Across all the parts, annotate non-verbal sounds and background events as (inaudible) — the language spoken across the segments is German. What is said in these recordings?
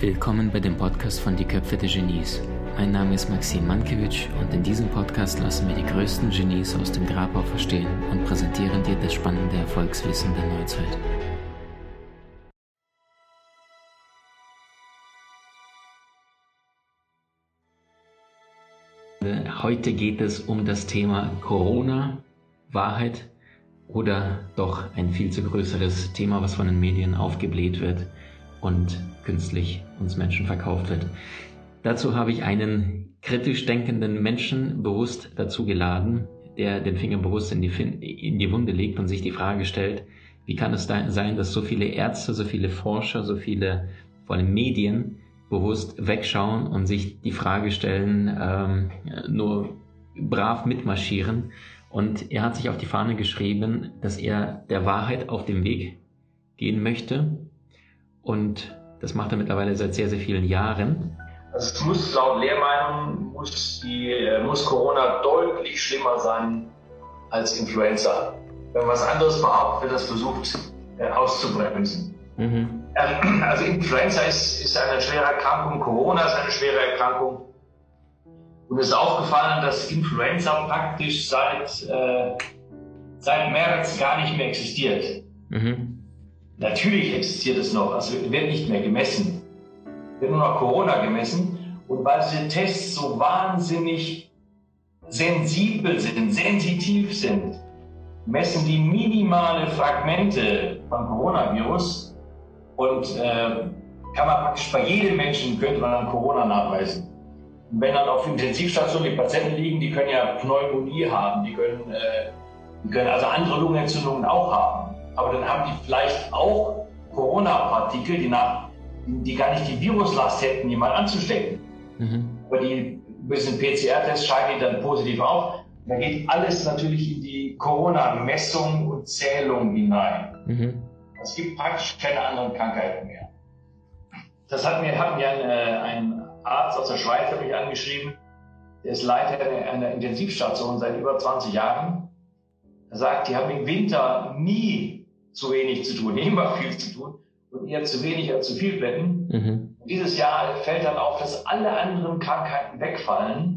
Willkommen bei dem Podcast von Die Köpfe der Genies. Mein Name ist Maxim Mankewitsch und in diesem Podcast lassen wir die größten Genies aus dem Grabau verstehen und präsentieren dir das spannende Erfolgswissen der Neuzeit. Heute geht es um das Thema Corona, Wahrheit oder doch ein viel zu größeres Thema, was von den Medien aufgebläht wird und künstlich uns Menschen verkauft wird. Dazu habe ich einen kritisch denkenden Menschen bewusst dazu geladen, der den Finger bewusst in die, in die Wunde legt und sich die Frage stellt, wie kann es da sein, dass so viele Ärzte, so viele Forscher, so viele vor allem Medien bewusst wegschauen und sich die Frage stellen, ähm, nur brav mitmarschieren. Und er hat sich auf die Fahne geschrieben, dass er der Wahrheit auf dem Weg gehen möchte. Und das macht er mittlerweile seit sehr, sehr vielen Jahren. Also es muss laut Lehrmeinung muss, die, äh, muss Corona deutlich schlimmer sein als Influenza. Wenn man was anderes behauptet, wird das versucht äh, auszubremsen. Mhm. Ähm, also Influenza ist, ist eine schwere Erkrankung, Corona ist eine schwere Erkrankung. Und es ist aufgefallen, dass Influenza praktisch seit, äh, seit März gar nicht mehr existiert. Mhm. Natürlich existiert es noch, also wird nicht mehr gemessen. Wird nur noch Corona gemessen. Und weil diese Tests so wahnsinnig sensibel sind, sensitiv sind, messen die minimale Fragmente von Coronavirus und äh, kann man praktisch bei jedem Menschen, könnte man dann Corona nachweisen. Und wenn dann auf Intensivstationen die Patienten liegen, die können ja Pneumonie haben, die können, äh, die können also andere Lungenentzündungen auch haben. Aber dann haben die vielleicht auch Corona-Partikel, die, die gar nicht die Viruslast hätten, jemand anzustecken. Mhm. Aber die diesem PCR-Test scheinen die dann positiv auf. Da geht alles natürlich in die Corona-Messung und Zählung hinein. Mhm. Es gibt praktisch keine anderen Krankheiten mehr. Das hat mir, hat mir ein, äh, ein Arzt aus der Schweiz mich angeschrieben, der ist Leiter einer Intensivstation seit über 20 Jahren. Er sagt, die haben im Winter nie zu wenig zu tun, (laughs) immer viel zu tun und eher zu wenig als zu viel Betten. Mhm. dieses Jahr fällt dann auf, dass alle anderen Krankheiten wegfallen.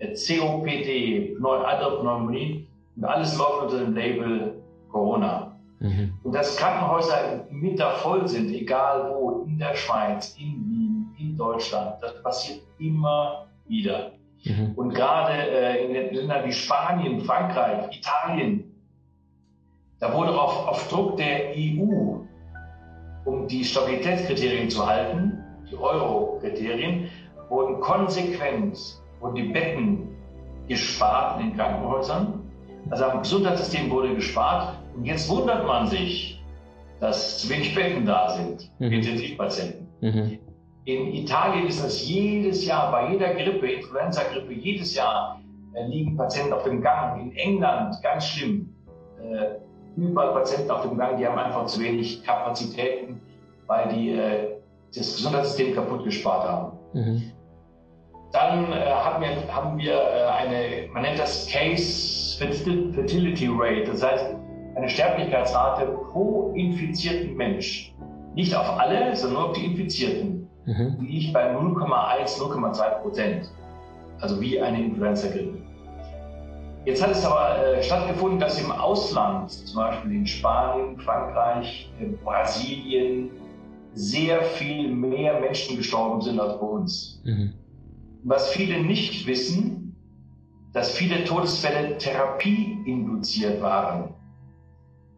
COPD, andere Pneumonie und alles läuft unter dem Label Corona. Mhm. Und dass Krankenhäuser mitter voll sind, egal wo, in der Schweiz, in Wien, in Deutschland, das passiert immer wieder. Mhm. Und gerade äh, in Ländern wie Spanien, Frankreich, Italien, da wurde auf, auf Druck der EU, um die Stabilitätskriterien zu halten, die Euro-Kriterien, wurden konsequent wurden die Betten gespart in den Krankenhäusern. Also am Gesundheitssystem wurde gespart und jetzt wundert man sich, dass zu wenig Betten da sind, mhm. Intensivpatienten. Mhm. In Italien ist das jedes Jahr, bei jeder Grippe, Influenza-Grippe, jedes Jahr äh, liegen Patienten auf dem Gang. In England ganz schlimm. Äh, überall Patienten auf dem Gang, die haben einfach zu wenig Kapazitäten, weil die äh, das Gesundheitssystem kaputt gespart haben. Mhm. Dann äh, haben wir, haben wir äh, eine, man nennt das Case Fertility Rate, das heißt eine Sterblichkeitsrate pro infizierten Mensch. Nicht auf alle, sondern nur auf die Infizierten. Mhm. Die liegt bei 0,1, 0,2 Prozent. Also wie eine Influenza-Grippe. Jetzt hat es aber äh, stattgefunden, dass im Ausland, zum Beispiel in Spanien, Frankreich, in Brasilien, sehr viel mehr Menschen gestorben sind als bei uns. Mhm. Was viele nicht wissen, dass viele Todesfälle therapieinduziert waren.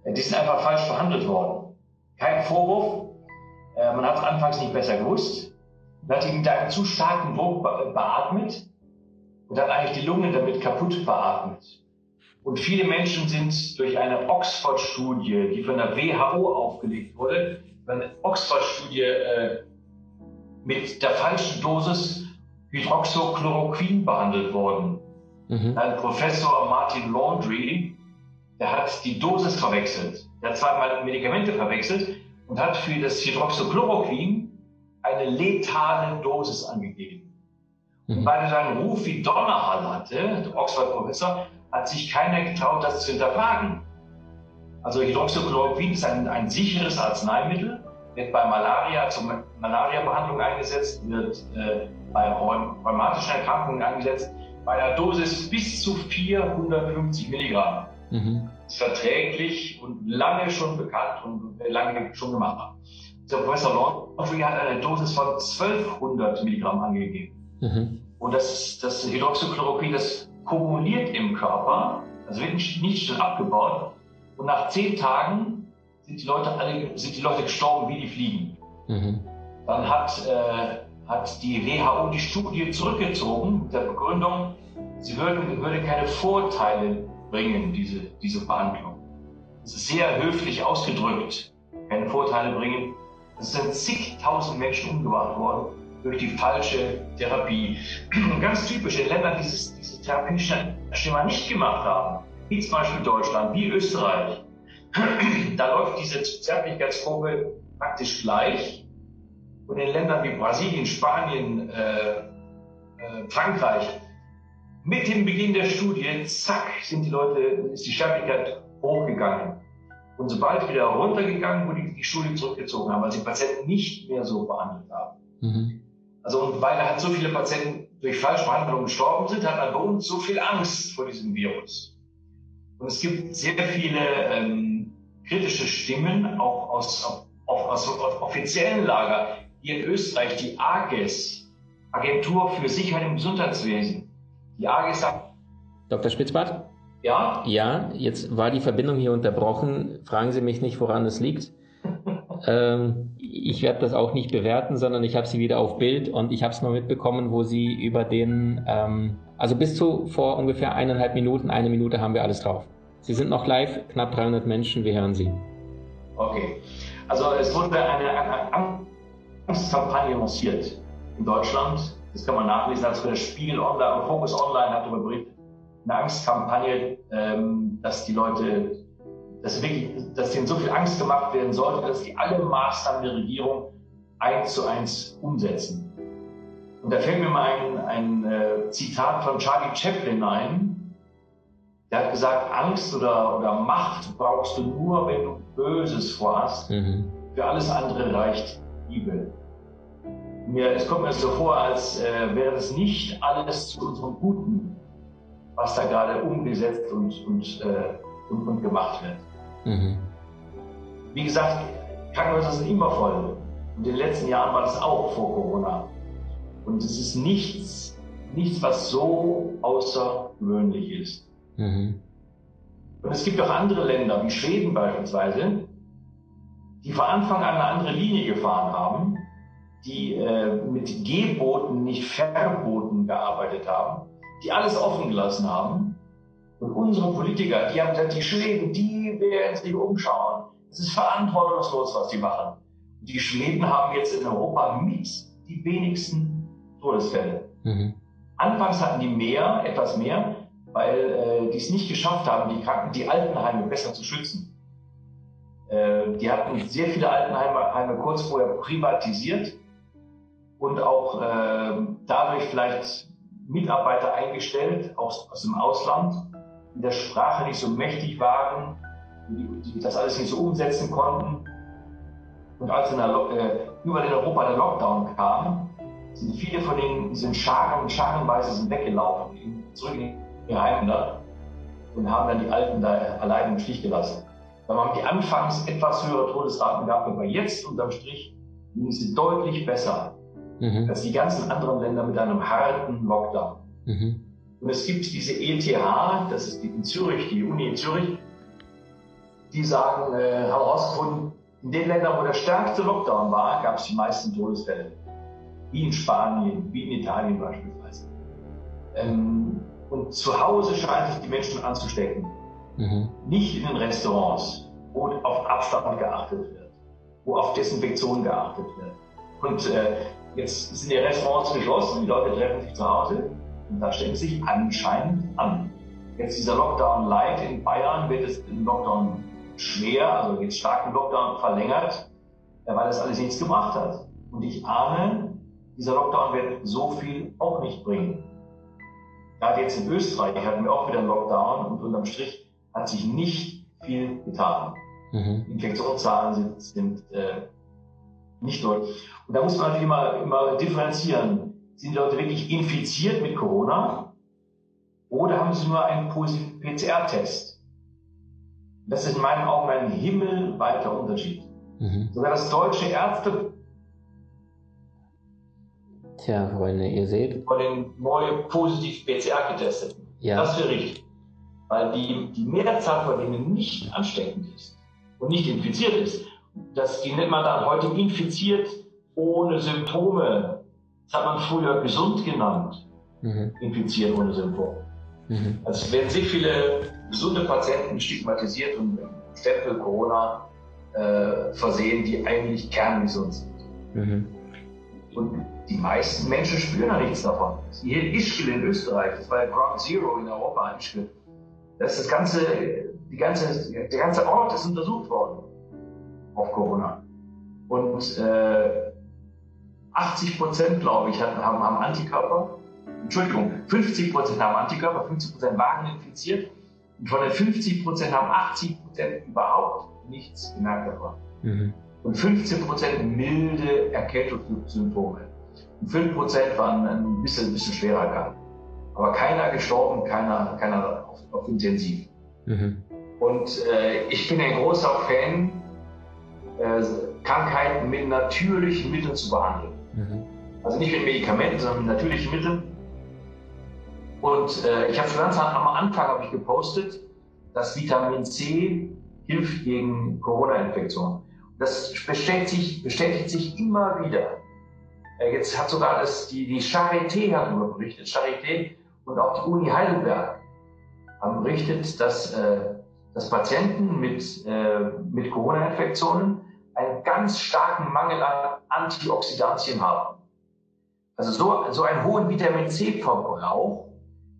Die sind einfach falsch behandelt worden. Kein Vorwurf. Äh, man hat es anfangs nicht besser gewusst. Man hat ihn mit einem zu starken Druck beatmet und hat eigentlich die Lungen damit kaputt beatmet. Und viele Menschen sind durch eine Oxford-Studie, die von der WHO aufgelegt wurde, eine Oxford-Studie äh, mit der falschen Dosis Hydroxychloroquin behandelt worden. Mhm. Ein Professor Martin Laundry der hat die Dosis verwechselt. Der hat zweimal Medikamente verwechselt und hat für das Hydroxychloroquin eine letale Dosis angegeben. Mhm. Weil er seinen Ruf wie Donnerhall hatte, der Oxford-Professor, hat sich keiner getraut, das zu hinterfragen. Also Hydroxychloroquin ist ein, ein sicheres Arzneimittel, wird bei Malaria zur Malaria-Behandlung eingesetzt, wird äh, bei rheumatischen Erkrankungen eingesetzt, bei einer Dosis bis zu 450 Milligramm. Mhm. Ist verträglich und lange schon bekannt und lange schon gemacht. Der Professor Laundrie hat eine Dosis von 1200 Milligramm angegeben. Mhm. Und das, das Hydroxychloroquin, das kumuliert im Körper, also wird nicht, schon abgebaut. Und nach zehn Tagen sind die Leute alle, sind die Leute gestorben wie die Fliegen. Mhm. Dann hat, äh, hat die WHO die Studie zurückgezogen mit der Begründung, sie würde, würde keine Vorteile bringen, diese, diese Behandlung. Das ist sehr höflich ausgedrückt, keine Vorteile bringen. Es sind zigtausend Menschen umgebracht worden durch die falsche Therapie. (clears throat) Ganz typisch in Ländern, die dieses, dieses Therapieschema nicht gemacht haben, wie zum Beispiel Deutschland, wie Österreich, (clears throat) da läuft diese Zärtlichkeitskurve praktisch gleich. Und in Ländern wie Brasilien, Spanien, äh, äh, Frankreich, mit dem Beginn der Studie, zack, sind die Leute, ist die Sterblichkeit hochgegangen. Und sobald wieder runtergegangen, wurde die, die Studie zurückgezogen haben, weil sie Patienten nicht mehr so behandelt haben. Mhm. Also, weil halt so viele Patienten durch Falschbehandlung gestorben sind, hat man bei uns so viel Angst vor diesem Virus. Und es gibt sehr viele ähm, kritische Stimmen, auch aus, auch aus, aus offiziellen Lager. Hier in Österreich die AGES, Agentur für Sicherheit im Gesundheitswesen. Die AGES sagt. Dr. Spitzbart? Ja? Ja, jetzt war die Verbindung hier unterbrochen. Fragen Sie mich nicht, woran es liegt. Ähm, ich werde das auch nicht bewerten, sondern ich habe sie wieder auf Bild und ich habe es nur mitbekommen, wo sie über den, ähm, also bis zu vor ungefähr eineinhalb Minuten, eine Minute haben wir alles drauf. Sie sind noch live, knapp 300 Menschen, wir hören Sie. Okay, also es wurde eine, eine Angstkampagne lanciert in Deutschland. Das kann man nachlesen, als der Spiegel Online Focus Online hat darüber berichtet. Eine Angstkampagne, ähm, dass die Leute dass, wirklich, dass denen so viel Angst gemacht werden sollte, dass die alle Maßnahmen der Regierung eins zu eins umsetzen. Und da fällt mir mal ein, ein äh, Zitat von Charlie Chaplin ein. Der hat gesagt, Angst oder, oder Macht brauchst du nur, wenn du Böses vorhast. Mhm. Für alles andere reicht Liebe. Mir, es kommt mir so vor, als äh, wäre das nicht alles zu unserem Guten, was da gerade umgesetzt und, und, äh, und, und gemacht wird. Mhm. Wie gesagt, Krankenhäuser sind immer voll. Und in den letzten Jahren war das auch vor Corona. Und es ist nichts, nichts, was so außergewöhnlich ist. Mhm. Und es gibt auch andere Länder, wie Schweden beispielsweise, die von Anfang an eine andere Linie gefahren haben, die äh, mit Geboten, nicht Verboten gearbeitet haben, die alles offen gelassen haben. Und unsere Politiker, die haben gesagt, die Schweden, die werden sich umschauen. Es ist verantwortungslos, was sie machen. Die Schweden haben jetzt in Europa mit die wenigsten Todesfälle. Mhm. Anfangs hatten die mehr, etwas mehr, weil äh, die es nicht geschafft haben, die Kranken, die Altenheime besser zu schützen. Äh, die hatten sehr viele Altenheime kurz vorher privatisiert und auch äh, dadurch vielleicht Mitarbeiter eingestellt aus, aus dem Ausland, die der Sprache nicht so mächtig waren die, die das alles nicht so umsetzen konnten. Und als in der, äh, über den Europa der Lockdown kam, sind viele von denen sind Scharen, scharenweise sind weggelaufen, zurück in ihre Heimat und haben dann die Alten da allein im Stich gelassen. Da haben die anfangs etwas höhere Todesraten gehabt, aber jetzt unterm Strich liegen sie deutlich besser mhm. als die ganzen anderen Länder mit einem harten Lockdown. Mhm. Und es gibt diese ETH, das ist die in Zürich, die Uni in Zürich, die sagen, äh, haben herausgefunden, in den Ländern, wo der stärkste Lockdown war, gab es die meisten Todesfälle. Wie in Spanien, wie in Italien beispielsweise. Ähm, und zu Hause scheint sich die Menschen anzustecken. Mhm. Nicht in den Restaurants, wo auf Abstand geachtet wird, wo auf Desinfektion geachtet wird. Und äh, jetzt sind die Restaurants geschlossen, die Leute treffen sich zu Hause und da stecken sich anscheinend an. Jetzt dieser Lockdown Light in Bayern wird es im Lockdown schwer, also jetzt starken Lockdown verlängert, weil das alles nichts gebracht hat. Und ich ahne, dieser Lockdown wird so viel auch nicht bringen. Gerade jetzt in Österreich hatten wir auch wieder einen Lockdown und unterm Strich hat sich nicht viel getan. Mhm. Infektionszahlen sind, sind äh, Nicht nur. Und da muss man immer, immer differenzieren. Sind die Leute wirklich infiziert mit Corona oder haben sie nur einen positiven PCR-Test? Das ist in meinen Augen ein himmelweiter Unterschied. Mhm. Sogar das deutsche Ärzte Tja, Freunde, ihr seht. Von den neu positiv PCR getesteten. Ja. Das wäre richtig. Weil die, die Mehrzahl von denen nicht ansteckend ist und nicht infiziert ist, das, die nennt man dann heute infiziert ohne Symptome. Das hat man früher gesund genannt. Mhm. Infiziert ohne Symptome. Mhm. Also es werden sehr viele gesunde Patienten stigmatisiert und mit Stempel Corona äh, versehen, die eigentlich kerngesund sind. Mhm. Und die meisten Menschen spüren ja nichts davon. Hier in Ischgl in Österreich, das war ja Ground Zero in Europa, Ischgl, das, das ganze, die ganze, der ganze Ort ist untersucht worden auf Corona. Und äh, 80 Prozent, glaube ich, haben, haben Antikörper. Entschuldigung, 50 Prozent haben Antikörper, 50 Prozent waren infiziert. Und von den 50 Prozent haben 80 Prozent überhaupt nichts gemerkt davon. Mhm. Und 15 Prozent milde Erkältungssymptome. Und 5 Prozent waren ein bisschen, ein bisschen schwerer erkrankt. Aber keiner gestorben, keiner, keiner auf, auf Intensiv. Mhm. Und äh, ich bin ein großer Fan, äh, Krankheiten mit natürlichen Mitteln zu behandeln. Mhm. Also nicht mit Medikamenten, sondern mit natürlichen Mitteln. Und äh, ich habe schon ganz am Anfang ich gepostet, dass Vitamin C hilft gegen Corona-Infektionen. Das bestätigt sich, bestätigt sich immer wieder. Äh, jetzt hat sogar das, die, die Charité hat darüber berichtet, Charité und auch die Uni Heidelberg haben berichtet, dass, äh, dass Patienten mit, äh, mit Corona-Infektionen einen ganz starken Mangel an Antioxidantien haben. Also so, so einen hohen Vitamin C-Verbrauch,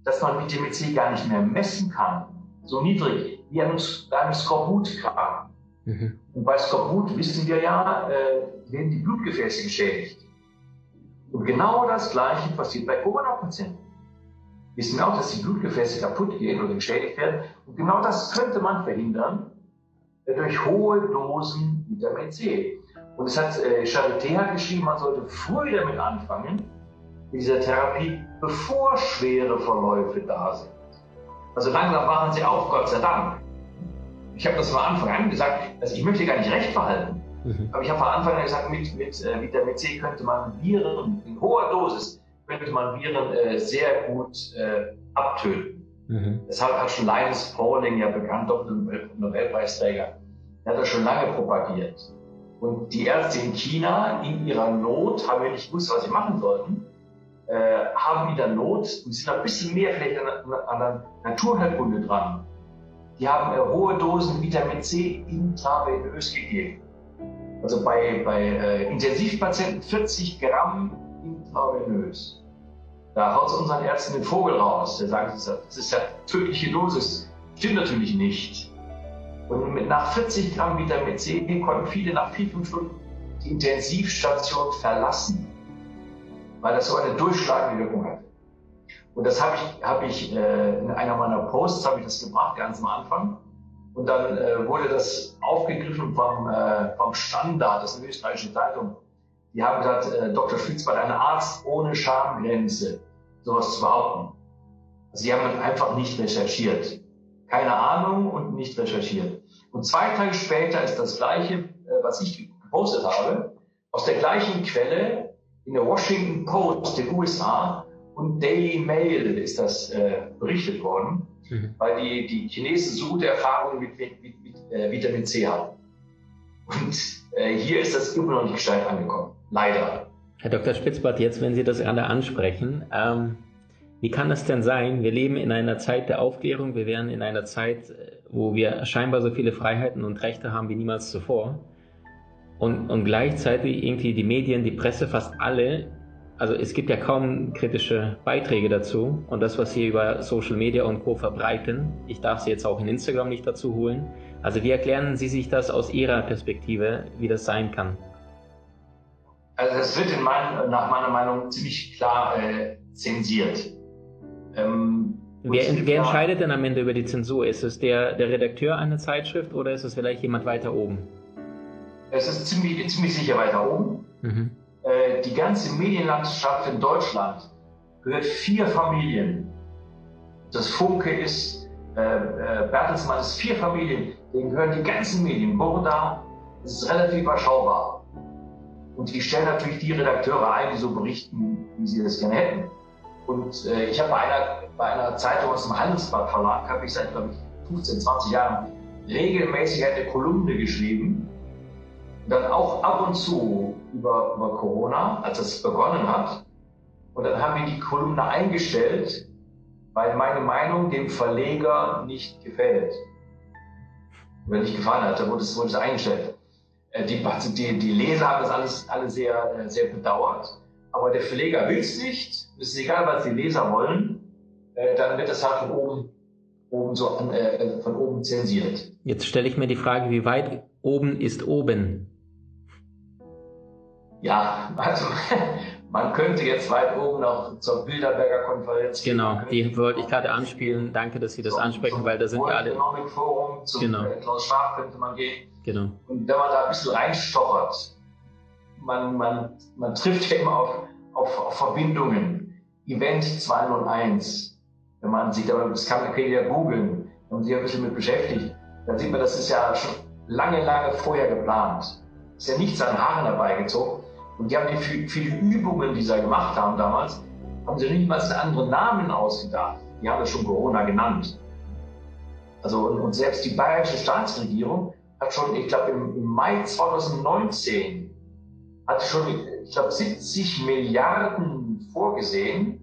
dass man Vitamin C gar nicht mehr messen kann, so niedrig wie einem, einem Skorbut-Kranken. Mhm. Und bei Skorbut wissen wir ja, äh, werden die Blutgefäße geschädigt. Und genau das Gleiche passiert bei Corona-Patienten. Wissen wir auch, dass die Blutgefäße kaputt gehen oder geschädigt werden. Und genau das könnte man verhindern äh, durch hohe Dosen Vitamin C. Und es hat äh, Charité hat geschrieben, man sollte früh damit anfangen, dieser Therapie, bevor schwere Verläufe da sind. Also langsam machen sie auf, Gott sei Dank. Ich habe das von Anfang an gesagt, also ich möchte gar nicht recht behalten. Mhm. Aber ich habe von Anfang an gesagt, mit, mit äh, Vitamin C könnte man Viren in hoher Dosis könnte man Viren äh, sehr gut äh, abtöten. Mhm. Deshalb hat schon Linus Pauling, ja bekannt, Nobelpreisträger, der hat das schon lange propagiert. Und die Ärzte in China, in ihrer Not, haben ja nicht gewusst, was sie machen sollten, äh, haben in der Not, und sind ein bisschen mehr vielleicht an, an der Naturheilkunde dran, die haben äh, hohe Dosen Vitamin C intravenös gegeben. Also bei, bei äh, Intensivpatienten 40 Gramm intravenös. Da haut es unseren Ärzten den Vogel raus. Der sagt, das ist ja tödliche Dosis. Stimmt natürlich nicht. Und mit, nach 40 Gramm Vitamin C konnten viele nach 4, 5 Stunden die Intensivstation verlassen, weil das so eine durchschlagende Wirkung hatte. Und das habe ich, hab ich äh, in einer meiner Posts ich das gebracht, ganz am Anfang. Und dann äh, wurde das aufgegriffen vom, äh, vom Standard, das ist eine österreichische Zeitung. Die haben gesagt, äh, Dr. Spitzbart, ein Arzt ohne Schamgrenze, sowas zu behaupten. Also die haben einfach nicht recherchiert. Keine Ahnung und nicht recherchiert. Und zwei Tage später ist das gleiche, äh, was ich gepostet habe, aus der gleichen Quelle in der Washington Post der USA und Daily Mail ist das äh, berichtet worden, mhm. weil die, die Chinesen so gute Erfahrungen mit, mit, mit äh, Vitamin C haben. Und äh, hier ist das immer noch nicht gescheit angekommen. Leider. Herr Dr. Spitzbart, jetzt, wenn Sie das gerade ansprechen, ähm, wie kann es denn sein? Wir leben in einer Zeit der Aufklärung, wir wären in einer Zeit, äh, wo wir scheinbar so viele Freiheiten und Rechte haben wie niemals zuvor. Und, und gleichzeitig irgendwie die Medien, die Presse, fast alle also es gibt ja kaum kritische Beiträge dazu und das, was Sie über Social Media und Co. verbreiten, ich darf Sie jetzt auch in Instagram nicht dazu holen. Also wie erklären Sie sich das aus Ihrer Perspektive, wie das sein kann? Also das wird in mein, nach meiner Meinung ziemlich klar äh, zensiert. Ähm, wer, wer entscheidet denn am Ende über die Zensur? Ist es der, der Redakteur einer Zeitschrift oder ist es vielleicht jemand weiter oben? Es ist ziemlich, ziemlich sicher weiter oben. Mhm. Äh, die ganze Medienlandschaft in Deutschland gehört vier Familien. Das Funke ist, äh, äh, Bertelsmann ist vier Familien, denen gehören die ganzen Medien. Burda, ist relativ überschaubar. Und die stellen natürlich die Redakteure ein, die so berichten, wie sie das gerne hätten. Und äh, ich habe bei einer, bei einer Zeitung aus dem Handelsblatt Verlag, habe ich seit, glaube ich, 15, 20 Jahren regelmäßig eine Kolumne geschrieben. Dann auch ab und zu über, über Corona, als es begonnen hat. Und dann haben wir die Kolumne eingestellt, weil meine Meinung dem Verleger nicht gefällt. Wenn nicht gefallen hat, dann wurde es, wurde es eingestellt. Äh, die, die, die Leser haben das alles, alles sehr, äh, sehr bedauert. Aber der Verleger will es nicht. Es ist egal, was die Leser wollen. Äh, dann wird das halt von oben, oben so äh, von oben zensiert. Jetzt stelle ich mir die Frage, wie weit oben ist oben? Ja, also (laughs) man könnte jetzt weit oben noch zur Bilderberger Konferenz. Genau, die wollte ich gerade anspielen. Danke, dass Sie das zum, ansprechen, weil da sind wir alle. Economic Forum, zum genau. Klaus Schwab könnte man gehen. Genau. Und wenn man da ein bisschen reinstochert, man, man, man trifft ja immer auf, auf, auf Verbindungen. Event 201, wenn man sieht, aber das kann man ja googeln, wenn man sich ein bisschen mit beschäftigt, dann sieht man, das ist ja schon lange, lange vorher geplant. Ist ja nichts an Haaren herbeigezogen. Und die haben die viele Übungen, die sie gemacht haben damals, haben sie nicht mal einen anderen Namen ausgedacht. Die haben das schon Corona genannt. Also, und, und selbst die bayerische Staatsregierung hat schon, ich glaube, im, Mai 2019 hat schon, ich glaube, 70 Milliarden vorgesehen,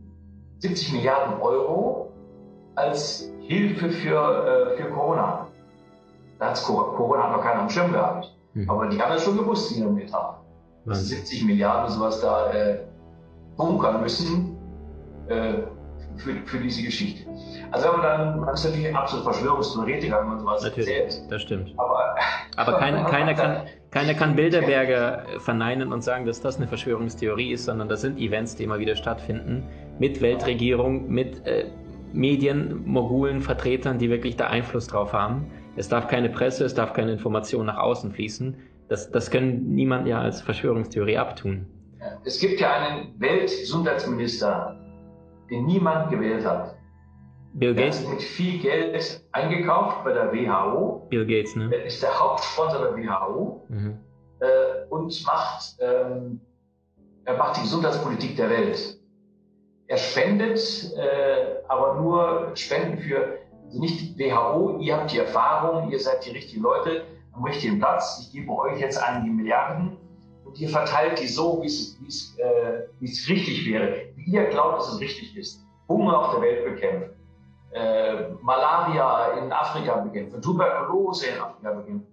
70 Milliarden Euro als Hilfe für, äh, für Corona. Da hat Corona hat noch keiner am Schirm gehabt. Mhm. Aber die haben das schon gewusst in ihrem Dass 70 Milliarden sowas da äh, bunkern müssen äh, für, für diese Geschichte. Also wenn man dann, man ist natürlich absolut Verschwörungstheoretiker, wenn man sowas natürlich, erzählt. das stimmt. Aber, aber keiner, (laughs) keiner, kann, keiner kann Bilderberger verneinen und sagen, dass das eine Verschwörungstheorie ist, sondern das sind Events, die immer wieder stattfinden, mit Weltregierung, mit äh, Medien, Mogulen, Vertretern, die wirklich da Einfluss drauf haben. Es darf keine Presse, es darf keine Information nach außen fließen. Das, das können niemand ja als Verschwörungstheorie abtun. Es gibt ja einen Weltgesundheitsminister, den niemand gewählt hat. Bill Gates? Der hat mit viel Geld eingekauft bei der WHO. Bill Gates, ne? Er ist der Hauptsponsor der WHO mhm. äh, und macht, ähm, er macht die Gesundheitspolitik der Welt. Er spendet, äh, aber nur Spenden für also nicht WHO, ihr habt die Erfahrung, ihr seid die richtigen Leute am richtigen Platz, ich gebe euch jetzt einige Milliarden und ihr verteilt die so, wie es, äh, richtig wäre, wie ihr glaubt, dass es richtig ist. Hunger auf der Welt bekämpfen äh, Malaria in Afrika bekämpfen, Tuberkulose in Afrika bekämpfen.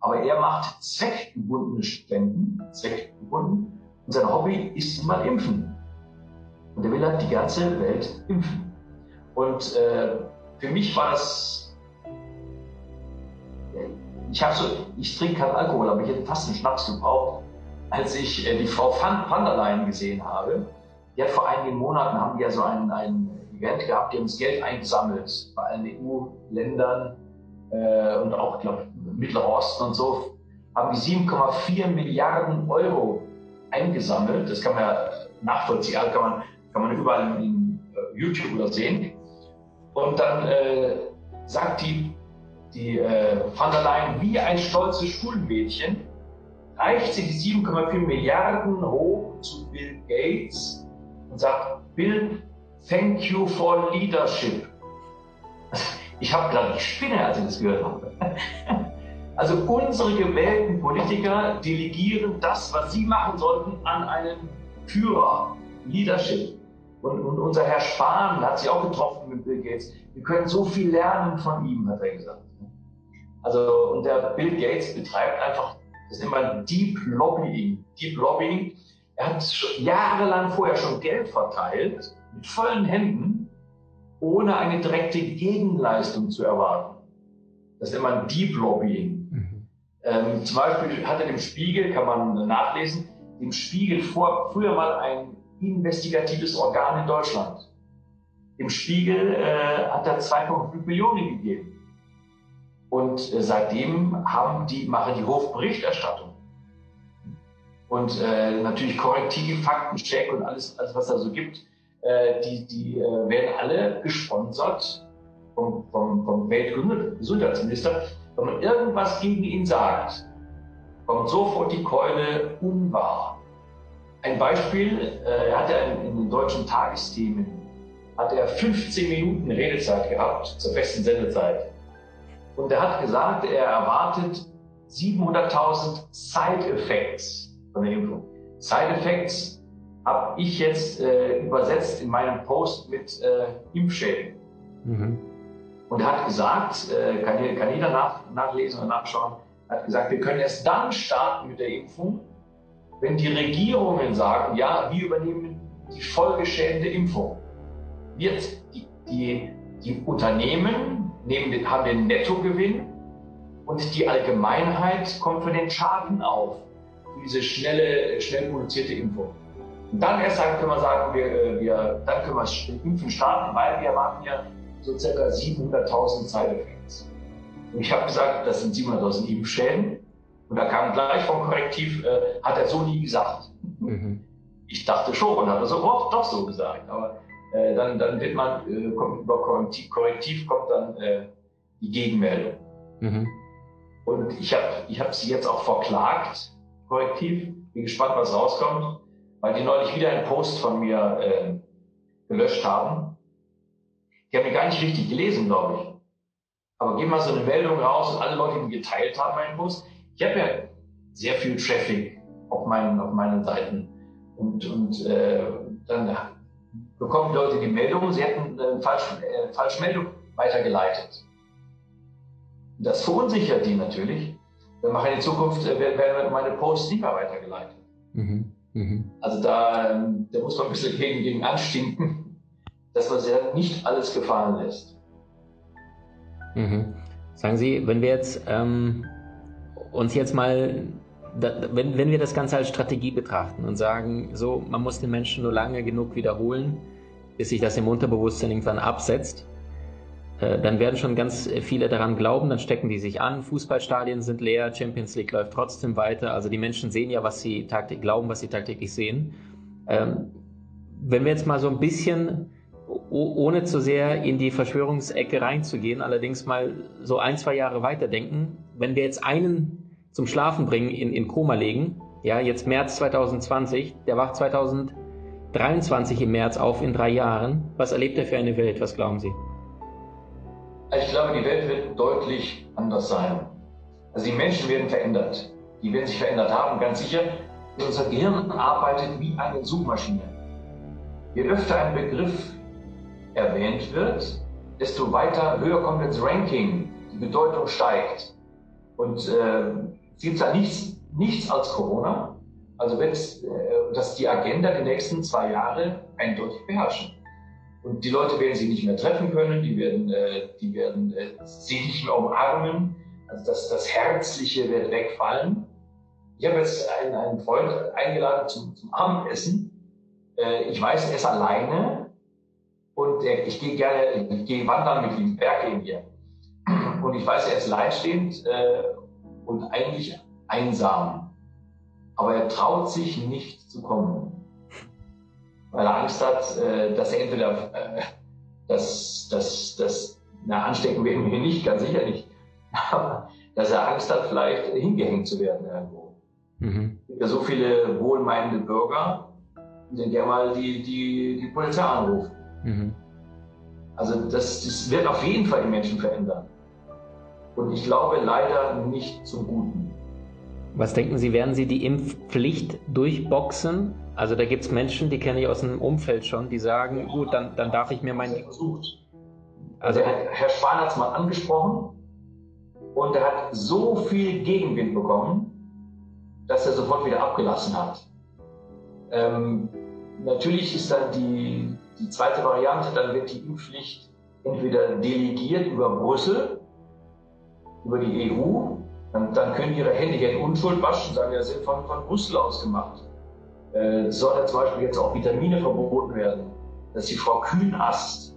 Aber er macht zweckgebundene Spenden, zweckgebunden, und sein Hobby ist immer Impfen. Und er will halt die ganze Welt impfen. Und äh, für mich war das, ich so, ich trinke keinen Alkohol, aber ich hätte fast einen Schnaps gebraucht, als ich äh, die Frau van, der Leyen gesehen habe. Die hat vor einigen Monaten, haben die ja so einen, einen Event gehabt, die haben das Geld eingesammelt bei allen EU-Ländern äh, und auch, glaube Mittlerer Osten und so, haben die 7,4 Milliarden Euro eingesammelt. Das kann man ja nachvollziehen, also kann man, kann man überall in, in uh, YouTube oder sehen. Und dann äh, sagt die, die äh, van der Leyen, wie ein stolzes Schulmädchen, reicht sie die 7,4 Milliarden hoch zu Bill Gates und sagt, Bill, Thank you for leadership. Ich habe gerade ich spinne, als ich das gehört habe. (laughs) Also unsere gewählten Politiker delegieren das, was sie machen sollten, an einen Führer, Leadership. Und, und unser Herr Spahn hat sich auch getroffen mit Bill Gates. Wir können so viel lernen von ihm, hat er gesagt. Also, und der Bill Gates betreibt einfach, das nennt man Deep Lobbying. Deep Lobbying. Er hat jahrelang vorher schon Geld verteilt mit vollen Händen, ohne eine direkte Gegenleistung zu erwarten. Das nennt man Deep Lobbying. Mhm. Ähm, zum Beispiel hat er dem Spiegel, kann man nachlesen, dem Spiegel vor, früher mal ein investigatives Organ in Deutschland. Dem Spiegel äh, hat er 2,5 Millionen gegeben. Und äh, seitdem haben die, machen die Hofberichterstattung. und äh, natürlich Korrektiv, Faktencheck und alles, alles was da so gibt, äh, die, die äh, werden alle gesponsert vom, vom, vom Weltgesundheitsminister. Wenn man irgendwas gegen ihn sagt, kommt sofort die Keule unwahr. Ein Beispiel, äh, er hatte in, in den deutschen Tagesthemen hat er 15 Minuten Redezeit gehabt zur festen Sendezeit. Und er hat gesagt, er erwartet 700.000 Side-Effects von der Impfung. Side-Effects habe ich jetzt äh, übersetzt in meinem Post mit äh, Impfschäden. Mhm. Und er hat gesagt, äh, kann, kann, jeder nach, nachlesen und nachschauen, hat gesagt, wir können erst dann starten mit der Impfung, wenn die Regierungen sagen, ja, wir übernehmen die Folgeschäden der Impfung. Wird die, die, die Unternehmen nehmen, haben den Nettogewinn und die Allgemeinheit kommt für den Schaden auf, für diese schnelle, schnell produzierte Impfung. Und dann erst sagen, können wir sagen, wir, äh, wir, dann können wir Impfen starten, weil wir erwarten ja so circa 700.000 Side-Effects. Und ich habe gesagt, das sind 700.000 Impfschäden. Und da kam gleich vom Korrektiv, äh, hat er so nie gesagt. Mhm. Ich dachte schon, hat er so doch, doch so gesagt. Aber äh, dann, dann wird man, äh, kommt über Korrektiv, Korrektiv kommt dann äh, die Gegenmeldung. Mhm. Und ich habe ich hab sie jetzt auch verklagt, Korrektiv. Bin gespannt, was rauskommt, weil die neulich wieder einen Post von mir äh, gelöscht haben. Die haben die gar nicht richtig gelesen, glaube ich. Aber gehen mal so eine Meldung raus und alle Leute, die geteilt haben, meinen Post. Ich habe ja sehr viel Traffic auf meinen, auf meinen Seiten. Und, und äh, dann bekommen die Leute die Meldung, sie hätten eine falsche, äh, falsche Meldung weitergeleitet. Das verunsichert die natürlich. Dann mache ich in Zukunft, äh, werden meine Posts nicht mehr weitergeleitet. Mhm. Mhm. Also da, ähm, da muss man ein bisschen gegen, gegen anstinken, (laughs) dass man sich nicht alles gefallen lässt. Mhm. Sagen Sie, wenn wir jetzt ähm, uns jetzt mal, wenn, wenn wir das Ganze als Strategie betrachten und sagen, so, man muss den Menschen nur lange genug wiederholen, bis sich das im Unterbewusstsein irgendwann absetzt, äh, dann werden schon ganz viele daran glauben, dann stecken die sich an, Fußballstadien sind leer, Champions League läuft trotzdem weiter, also die Menschen sehen ja, was sie tagtäglich glauben, was sie tagtäglich sehen. Ähm, wenn wir jetzt mal so ein bisschen ohne zu sehr in die Verschwörungsecke reinzugehen, allerdings mal so ein, zwei Jahre weiterdenken, wenn wir jetzt einen zum Schlafen bringen, in, in Koma legen, ja, jetzt März 2020, der wacht 2023 im März auf in drei Jahren, was erlebt er für eine Welt, was glauben Sie? Ich glaube, die Welt wird deutlich anders sein. Also die Menschen werden verändert. Die werden sich verändert haben, ganz sicher. Unser Gehirn arbeitet wie eine Suchmaschine. Je öfter ein Begriff erwähnt wird, desto weiter höher kommt ins Ranking, die Bedeutung steigt. Und äh, es gibt da nichts, nichts als Corona. Also wird äh, das die Agenda die nächsten zwei Jahre eindeutig beherrschen. Und die Leute werden sie nicht mehr treffen können, die werden, äh, die werden äh, sie nicht mehr umarmen. Also das, das Herzliche wird wegfallen. Ich habe jetzt einen, einen Freund eingeladen zum, zum Abendessen. Ich weiß, er ist alleine und ich gehe gerne, ich gehe wandern mit ihm, Berge in hier. Und ich weiß, er ist leidstehend äh, und eigentlich einsam. Aber er traut sich nicht zu kommen, weil er Angst hat, äh, dass er entweder äh, das, das, das, na, anstecken werden wir nicht, ganz sicher nicht, (laughs) aber dass er Angst hat, vielleicht hingehängt zu werden irgendwo. Mhm. Es gibt ja so viele wohlmeinende Bürger, die gerne mal die, die, die Polizei anrufen. Mhm. Also das, das wird auf jeden Fall die Menschen verändern. Und ich glaube leider nicht zum Guten. Was denken Sie, werden Sie die Impfpflicht durchboxen? Also da gibt es Menschen, die kenne ich aus dem Umfeld schon, die sagen, gut, dann, dann darf ich mir mein... Also Herr Spahn hat es mal angesprochen und er hat so viel Gegenwind bekommen, dass er sofort wieder abgelassen hat. Ähm, natürlich ist dann die, die zweite Variante, dann wird die Impfpflicht entweder delegiert über Brüssel, über die EU, dann, dann können ihre Hände hier in Unschuld waschen, sagen, ja, sind von, von Brüssel aus gemacht. Äh, soll ja zum Beispiel jetzt auch Vitamine verboten werden, dass die Frau Kühnast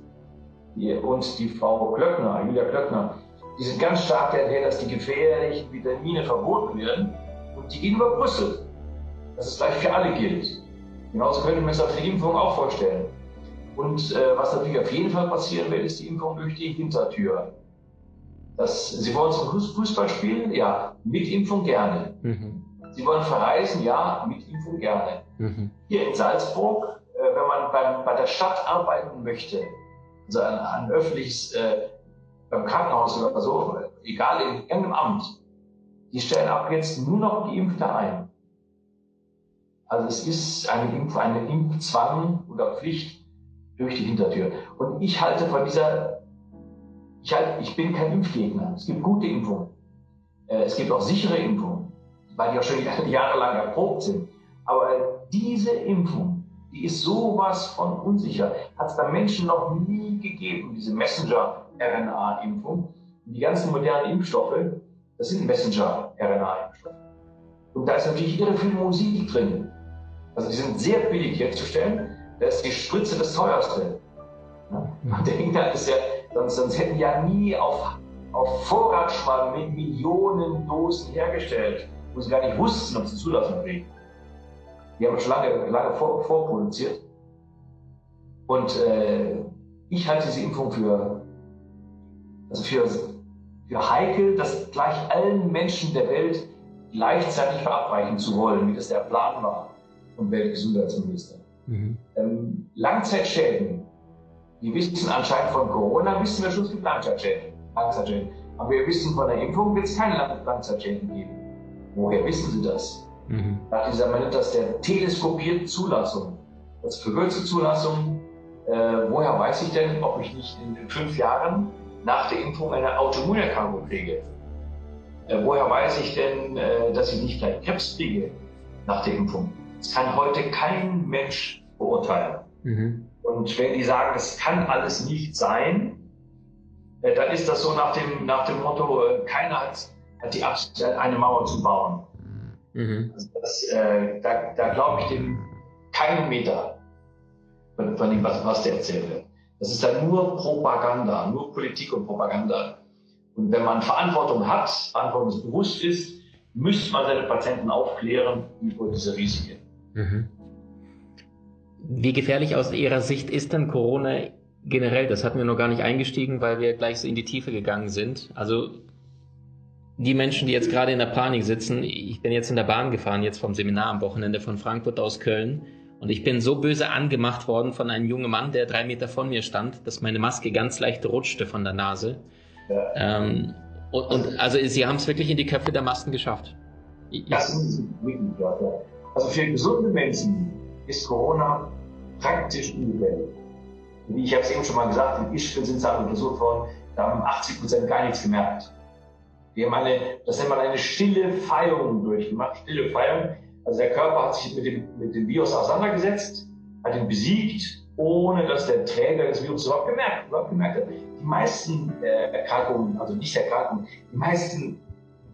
die, und die Frau Klöckner, Julia Klöckner, die sind ganz stark daher, dass die gefährlichen Vitamine verboten werden und die gehen über Brüssel. dass es gleich für alle gilt. Genauso könnte man es auf die Impfung auch vorstellen. Und äh, was natürlich auf jeden Fall passieren wird, ist die Impfung durch die Hintertür. Das, Sie wollen zum Fußball spielen? Ja, mit Impfung gerne. Mhm. Sie wollen verreisen? Ja, mit Impfung gerne. Mhm. Hier in Salzburg, äh, wenn man beim, bei der Stadt arbeiten möchte, also ein, ein öffentliches, äh, beim Krankenhaus oder so, egal in irgendeinem Amt, die stellen ab jetzt nur noch Geimpfte ein. Also es ist eine, Impf eine Impfzwang oder Pflicht durch die Hintertür. Und ich halte von dieser, ich, halte, ich bin kein Impfgegner. Es gibt gute Impfungen. Äh, es gibt auch sichere Impfungen, weil die auch schon (laughs) jahrelang erprobt sind. Aber diese Impfung, die ist sowas von unsicher. Hat es bei Menschen noch nie gegeben, diese Messenger-RNA-Impfung. Die ganzen modernen Impfstoffe, das sind Messenger-RNA-Impfstoffe. Und da ist natürlich irre viel Musik drin. Also die sind sehr billig herzustellen. Da ist die Spritze das teuerste. Man denkt, das ist ja, sonst, sonst hätten ja nie auf, auf Vorrat schon mit Millionen Dosen hergestellt, wo sie gar nicht wussten, ob sie Zulassung kriegen. Die haben schon lange, lange vor, vorproduziert. Und äh, ich halte diese Impfung für, also für, für heikel, das gleich allen Menschen der Welt gleichzeitig verabreichen zu wollen, wie das der Plan war vom Weltgesundheitsminister. Mhm. Ähm, Langzeitschäden, die wissen anscheinend von Corona, wissen wir schon, es gibt Langzeitschäden. Langzeitschäden. Aber wir wissen, von der Impfung wird es keine Langzeitschäden geben. Woher wissen Sie das? Mhm. Nach dieser, man nennt das der teleskopierten Zulassung. Das verkürzte Zulassung. Äh, woher weiß ich denn, ob ich nicht in fünf Jahren nach der Impfung eine Autoimmunerkrankung kriege? Äh, woher weiß ich denn, äh, dass ich nicht gleich Krebs kriege nach der Impfung? Das kann heute kein Mensch beurteilen. Mhm. Und wenn die sagen, es kann alles nicht sein, äh, dann ist das so nach dem, nach dem Motto, äh, keiner hat, hat die Absicht, eine Mauer zu bauen. Mhm. Also das, äh, da da glaube ich dem keinen Meter von, von dem, was, was der erzählt. Das ist dann nur Propaganda, nur Politik und Propaganda. Und wenn man Verantwortung hat, verantwortungsbewusst ist, müsste man seine Patienten aufklären über diese Risiken. Mhm. Wie gefährlich aus Ihrer Sicht ist denn Corona generell? Das hatten wir noch gar nicht eingestiegen, weil wir gleich so in die Tiefe gegangen sind. Also die Menschen, die jetzt gerade in der Panik sitzen, ich bin jetzt in der Bahn gefahren, jetzt vom Seminar am Wochenende von Frankfurt aus Köln. Und ich bin so böse angemacht worden von einem jungen Mann, der drei Meter von mir stand, dass meine Maske ganz leicht rutschte von der Nase. Ja. Ähm, und, und, also Sie haben es wirklich in die Köpfe der Massen geschafft. Ich, das ist wirklich ja. Also für gesunde Menschen ist Corona praktisch ungefährlich. Ich habe es eben schon mal gesagt, in Ischgl sind Sachen untersucht worden, da haben 80 Prozent gar nichts gemerkt. Wir haben eine, das nennt man eine stille Feierung durchgemacht. Stille Feierung. Also der Körper hat sich mit dem, mit dem Virus auseinandergesetzt, hat ihn besiegt, ohne dass der Träger des Virus überhaupt gemerkt, überhaupt gemerkt hat. Die meisten äh, Erkrankungen, also nicht Erkrankungen, die meisten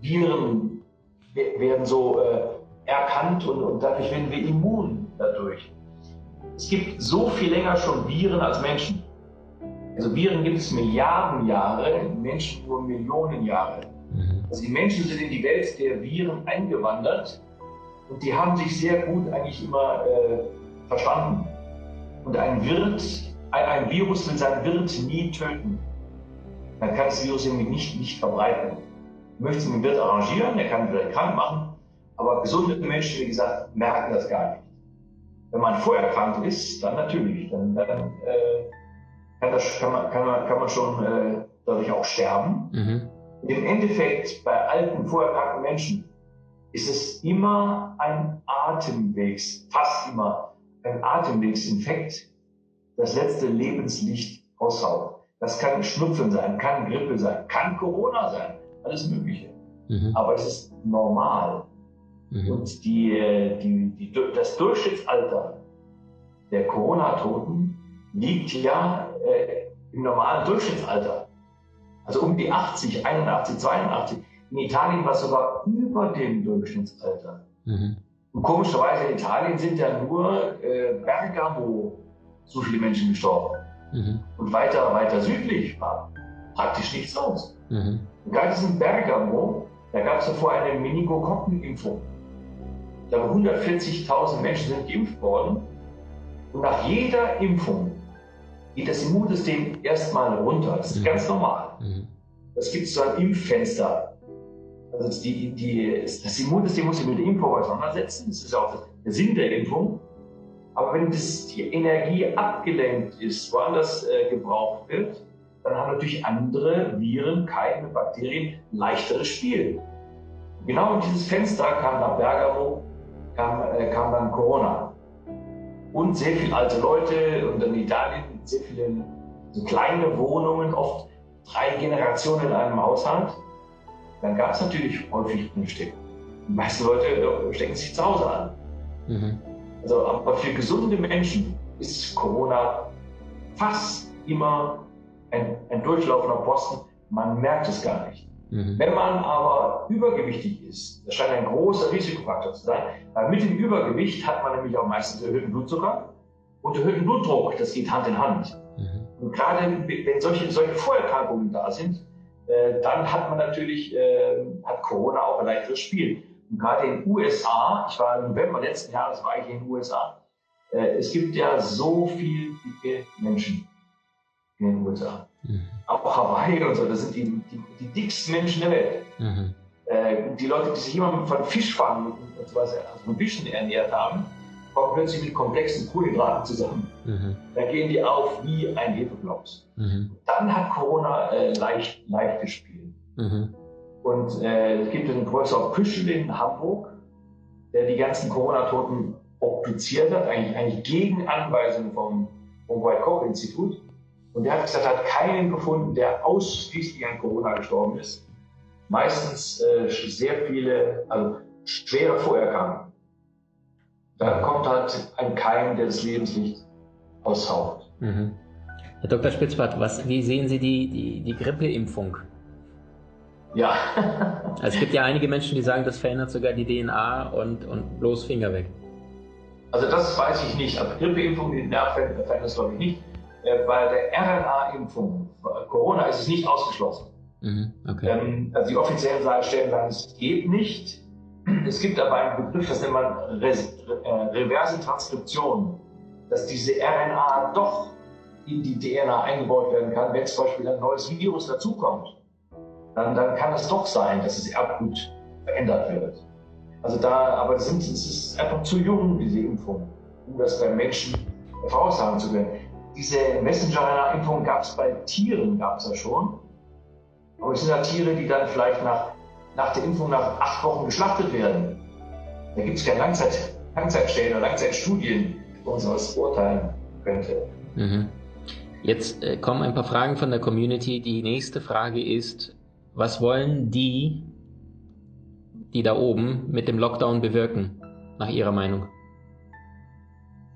Viren werden so äh, erkannt und, und dadurch werden wir immun dadurch. Es gibt so viel länger schon Viren als Menschen. Also Viren gibt es Milliarden Jahre, Menschen nur Millionen Jahre. Mhm. Also die Menschen sind in die Welt der Viren eingewandert und die haben sich sehr gut eigentlich immer äh, verstanden. Und ein Wirt, ein, ein, Virus will sein Wirt nie töten. Man kann das Virus irgendwie nicht, nicht verbreiten. Möchte es mit dem Wirt arrangieren, er kann ihn vielleicht krank machen, aber gesunde Menschen, wie gesagt, merken das gar nicht. Wenn man vorher krank ist, dann natürlich. Dann, dann äh, kann, das, kann, man, kann, man, kann man schon äh, dadurch auch sterben. Mhm. Im Endeffekt, bei alten, vorher kranken Menschen, ist es immer ein Atemwegs, fast immer ein Atemwegsinfekt, das letzte Lebenslicht aushaut. Das kann Schnupfen sein, kann Grippe sein, kann Corona sein, alles Mögliche. Mhm. Aber es ist normal. Mhm. Und die, die, die, das Durchschnittsalter der Corona-Toten liegt ja äh, im normalen Durchschnittsalter. Also um die 80, 81, 82. In Italien war es sogar über dem Durchschnittsalter. Mhm. Und komischerweise in Italien sind ja nur äh, Bergamo so viele Menschen gestorben. Mhm. Und weiter, weiter südlich war praktisch nichts los. Mhm. Und gerade in Bergamo, da gab es davor eine Meningokokkeninfektion. Ich glaube, 140.000 Menschen sind geimpft worden. Und nach jeder Impfung geht das Immunsystem erstmal runter. Das ist mhm. ganz normal. Mhm. Es gibt so ein Impffenster. Also die, die, das Immunsystem muss sich mit der Impfung auseinandersetzen. Das ist auch der Sinn der Impfung. Aber wenn das, die Energie abgelenkt ist, woanders äh, gebraucht wird, dann haben natürlich andere Viren, Keime, Bakterien leichteres Spiel. Genau in dieses Fenster kam nach Bergamo, kam, äh, kam dann Corona. Und sehr viele alte Leute und in Italien sehr viele so kleine Wohnungen, oft drei Generationen in einem Haushalt. Dann gab es natürlich häufig Ansteckung. Die meisten Leute äh, stecken sich zu Hause an. Mhm. Also, aber für gesunde Menschen ist Corona fast immer ein, ein durchlaufender Posten. Man merkt es gar nicht. Mhm. Wenn man aber übergewichtig ist, das scheint ein großer Risikofaktor zu sein, weil mit dem Übergewicht hat man nämlich auch meistens erhöhten Blutzucker und erhöhten Blutdruck. Das geht Hand in Hand. Mhm. Und gerade wenn solche, solche Vorerkrankungen da sind, äh, dann hat man natürlich, äh, hat Corona auch ein leichteres Spiel. Und gerade in den USA, ich war im November letzten Jahres, war ich in den USA, äh, es gibt ja so viele dicke Menschen in den USA. Mhm. Auch Hawaii und so, das sind die, die, die dicksten Menschen der Welt. Mhm. Äh, die Leute, die sich immer von Fischfangen und so was, also von Fischen ernährt haben, kommen plötzlich mit komplexen Kohlenhydraten zusammen. Mhm. Dann gehen die auf wie ein Hefeklotz. Mhm. Dann hat Corona äh, leicht, leicht gespielt. Mhm. Und äh, es gibt einen Professor Püschel in Hamburg, der die ganzen Corona-Toten obduziert hat, eigentlich, eigentlich gegen Anweisungen vom, vom White Coat Institut. Und der hat gesagt, er hat keinen gefunden, der ausschließlich an Corona gestorben ist. Meistens äh, sehr viele, also schwere Vorerkrankungen. Da kommt halt ein Keim, der das Lebenslicht aushaucht. Mhm. Herr Dr. Spitzbart, was, wie sehen Sie die, die, die Grippeimpfung? Ja. (laughs) also es gibt ja einige Menschen, die sagen, das verändert sogar die DNA und, und bloß Finger weg. Also das weiß ich nicht. Also Grippeimpfung, die Nerv verändert das glaube ich nicht. Äh, bei der RNA-Impfung, Corona ist es nicht ausgeschlossen. Mhm, okay. ähm, also die offiziellen Stellen sagen, es geht nicht. Es gibt aber einen Begriff, das nennt man äh, reverse Transkription, dass diese RNA doch in die DNA eingebaut werden kann, wenn zum Beispiel ein neues Virus dazukommt. Dann, dann kann es doch sein, dass das Erbgut verändert wird. Also da, aber sind, es ist einfach zu jung, diese Impfung, um das bei Menschen voraussagen zu können. Diese Messenger-RNA-Impfung gab es bei Tieren, gab es ja schon. Aber es sind ja Tiere, die dann vielleicht nach, nach der Impfung nach acht Wochen geschlachtet werden. Da gibt es keine Langzeit, Langzeitstellen oder Langzeitstudien, wo uns das beurteilen könnte. Mhm. Jetzt äh, kommen ein paar Fragen von der Community. Die nächste Frage ist, was wollen die, die da oben mit dem Lockdown bewirken, nach Ihrer Meinung?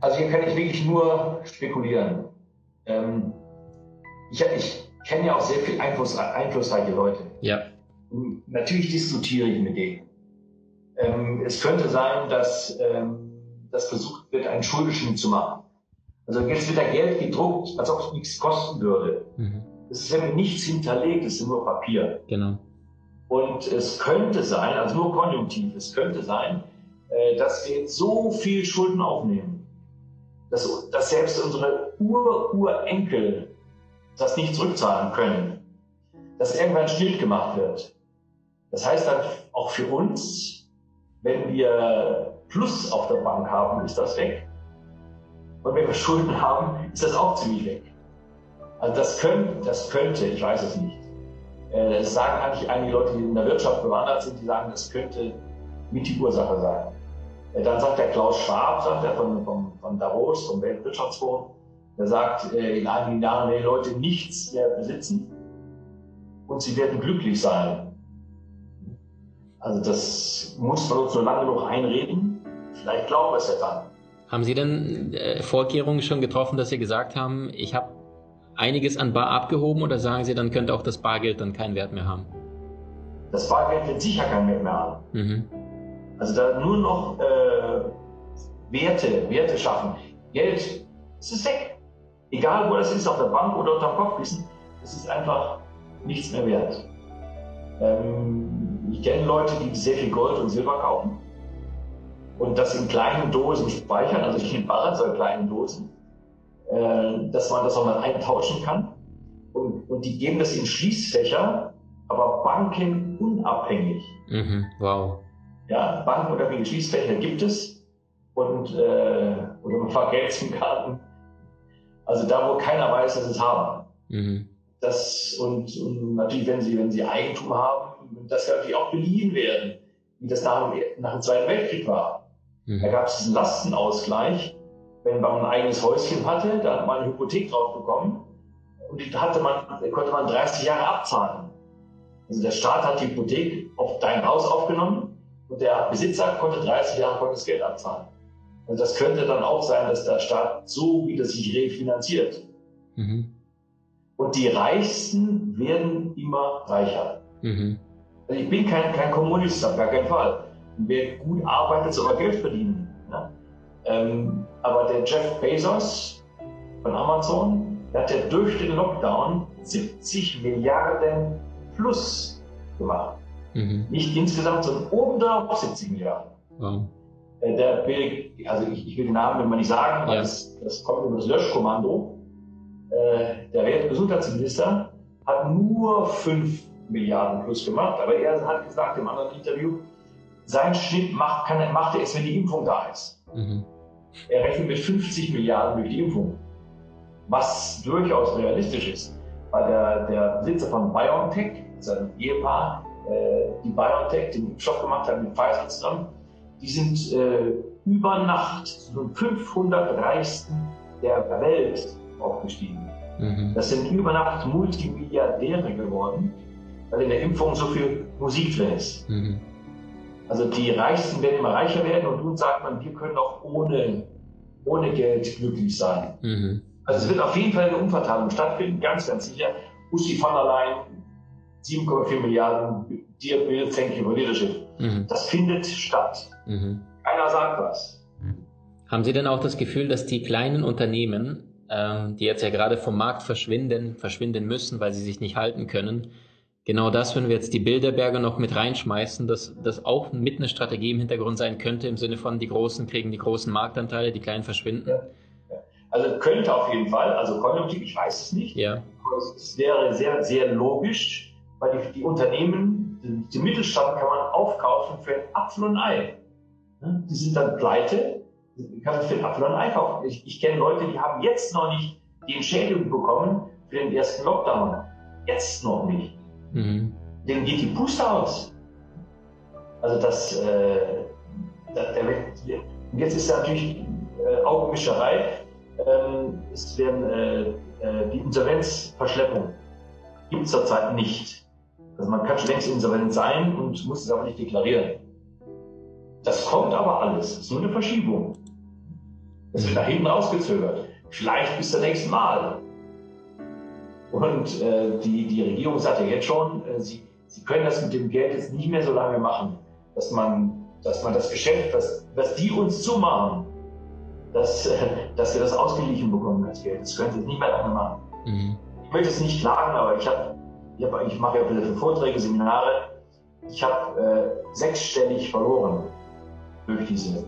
Also hier kann ich wirklich nur spekulieren. Ähm, ich, ich kenne ja auch sehr viel Einfluss, einflussreiche Leute. Ja. Und natürlich diskutiere ich mit denen. Ähm, es könnte sein, dass, ähm, dass versucht wird, einen Schuldeschnitt zu machen. Also jetzt wird da Geld gedruckt, als ob es nichts kosten würde. Mhm. Es ist ja nichts hinterlegt, es ist nur Papier. Genau. Und es könnte sein, also nur konjunktiv, es könnte sein, äh, dass wir jetzt so viel Schulden aufnehmen, dass, dass selbst unsere Ur-Urenkel das nicht zurückzahlen können, dass irgendwann still gemacht wird. Das heißt dann auch für uns, wenn wir Plus auf der Bank haben, ist das weg. Und wenn wir Schulden haben, ist das auch ziemlich weg. Also das, könnt, das könnte, ich weiß es nicht. Äh, es sagen eigentlich einige Leute, die in der Wirtschaft bewandert sind, die sagen, das könnte mit die Ursache sein. Dann sagt der Klaus Schwab, sagt er von, von, von Davos, vom Weltwirtschaftsforum, der sagt äh, in einigen Jahren werden Leute nichts mehr besitzen und sie werden glücklich sein. Also das muss man uns nur lange noch einreden. Vielleicht glauben wir es ja dann. Haben Sie denn äh, Vorkehrungen schon getroffen, dass Sie gesagt haben, ich habe einiges an Bar abgehoben oder sagen Sie, dann könnte auch das Bargeld dann keinen Wert mehr haben? Das Bargeld wird sicher keinen Wert mehr haben. Mhm. Also da nur noch äh, Werte, Werte schaffen. Geld, es ist weg. Egal wo das ist, auf der Bank oder unter dem Kopfkissen, es ist einfach nichts mehr wert. Ähm, ich kenne Leute, die sehr viel Gold und Silber kaufen. und das in kleinen Dosen speichern, also nicht in Barren, sondern in kleinen Dosen, äh, dass man das auch mal eintauschen kann. Und, und die geben das in Schließfächer, aber bankenunabhängig. Mhm, wow. Ja, bankenunabhängige Schließfächer gibt es und äh, oder ein paar Geldkarten. Also da, wo keiner weiß, dass es haben. Mhm. Das, und, und, natürlich, wenn sie, wenn sie Eigentum haben, das kann natürlich auch beliehen werden, wie das nach dem, nach dem Zweiten Weltkrieg war. Mhm. Da gab es diesen Lastenausgleich. Wenn man ein eigenes Häuschen hatte, da hat man eine Hypothek drauf bekommen und die hatte man, konnte man 30 Jahre abzahlen. Also der Staat hat die Hypothek auf dein Haus aufgenommen und der Besitzer konnte 30 Jahre das Geld abzahlen. Also das könnte dann auch sein, dass der Staat so wieder sich refinanziert. Mhm. Und die Reichsten werden immer reicher. Mhm. Also ich bin kein, kein Kommunist, auf gar keinen Fall. Wer gut arbeitet, soll auch Geld verdienen. Ja? Ähm, aber der Jeff Bezos von Amazon, der hat ja durch den Lockdown 70 Milliarden plus gemacht. Mhm. Nicht insgesamt, sondern obendrauf 70 Milliarden. Wow. Äh, der also ich, ich, will den Namen man nicht sagen, weil ja. das, das kommt über das Löschkommando. Äh, der Weltgesundheitsminister hat nur 5 Milliarden plus gemacht, aber er hat gesagt im anderen Interview, sein Schnitt macht, kann, macht er erst, wenn die Impfung da ist. Mhm. Er rechnet mit 50 Milliarden durch die Impfung, was durchaus realistisch ist, weil der, der Besitzer von BioNTech, sein Ehepaar, die BioNTech, den Impfstoff gemacht hat mit Pfizer zusammen, die sind äh, über Nacht zu den 500 reichsten der Welt aufgestiegen. Mhm. Das sind über Nacht Multimilliardäre geworden, weil in der Impfung so viel Musik drin ist. Mhm. Also die Reichsten werden immer reicher werden und nun sagt man, wir können auch ohne, ohne Geld glücklich sein. Mhm. Also es wird auf jeden Fall eine Umverteilung stattfinden, ganz, ganz sicher. Ursula von der Leyen, 7,4 Milliarden, Dear Bill, thank you for leadership. Mhm. Das findet statt. Mhm. Keiner sagt was. Haben Sie denn auch das Gefühl, dass die kleinen Unternehmen, ähm, die jetzt ja gerade vom Markt verschwinden, verschwinden müssen, weil sie sich nicht halten können, genau das, wenn wir jetzt die Bilderberge noch mit reinschmeißen, dass das auch mit einer Strategie im Hintergrund sein könnte, im Sinne von die Großen kriegen die großen Marktanteile, die Kleinen verschwinden? Ja. Also könnte auf jeden Fall, also konjunktiv, ich weiß es nicht. Ja. Es wäre sehr, sehr logisch, weil die, die Unternehmen, den, den Mittelstand kann man aufkaufen für ein Apfel und ein Ei. Die sind dann pleite, kann man für ein Apfel und ein Ei kaufen. Ich, ich kenne Leute, die haben jetzt noch nicht die Entschädigung bekommen für den ersten Lockdown. Jetzt noch nicht. Mhm. Denen geht die Puste aus. Also das, äh, der, der, jetzt ist natürlich äh, Augenwischerei. Ähm, es werden äh, äh, die Insolvenzverschleppung gibt es zurzeit nicht. Also man kann schon längst insolvent sein und muss es aber nicht deklarieren. Das kommt aber alles. Es ist nur eine Verschiebung. Es wird nach hinten rausgezögert. Vielleicht bis zum nächsten Mal. Und äh, die, die Regierung sagt ja jetzt schon, äh, sie, sie können das mit dem Geld jetzt nicht mehr so lange machen, dass man, dass man das Geschäft, was, was die uns zumachen, dass, äh, (laughs) dass wir das ausgeglichen bekommen, das Geld. Das können sie nicht mehr lange machen. Mhm. Ich möchte es nicht klagen, aber ich, hab, ich, mache ja viele Vorträge, Seminare. Ich habe äh, sechsstellig verloren durch diese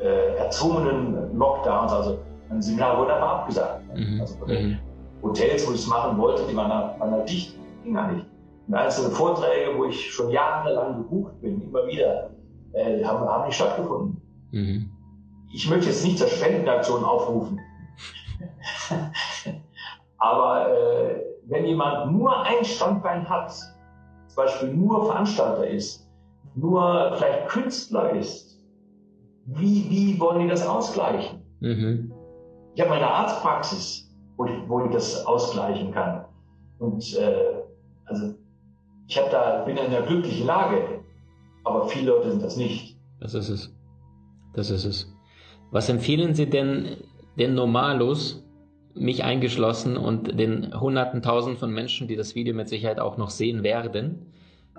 äh, erzwungenen Lockdowns. Also ein Seminar wurde einfach abgesagt. Mhm. Also mhm. Hotels, wo ich es machen wollte, die waren da, waren da dicht, ging gar nicht. Und einzelne Vorträge, wo ich schon jahrelang gebucht bin, immer wieder, äh, haben, haben nicht stattgefunden. Mhm. Ich möchte jetzt nicht zur Spendenaktion aufrufen. (laughs) Aber äh, wenn jemand nur ein Standbein hat, zum Beispiel nur Veranstalter ist, nur vielleicht Künstler ist, wie, wie wollen die das ausgleichen? Mhm. Ich habe meine Arztpraxis, wo ich, wo ich das ausgleichen kann. Und äh, also ich habe da bin in einer glücklichen Lage, aber viele Leute sind das nicht. Das ist es. Das ist es. Was empfehlen Sie denn den Normalos, mich eingeschlossen und den Hunderten, Tausenden von Menschen, die das Video mit Sicherheit auch noch sehen werden,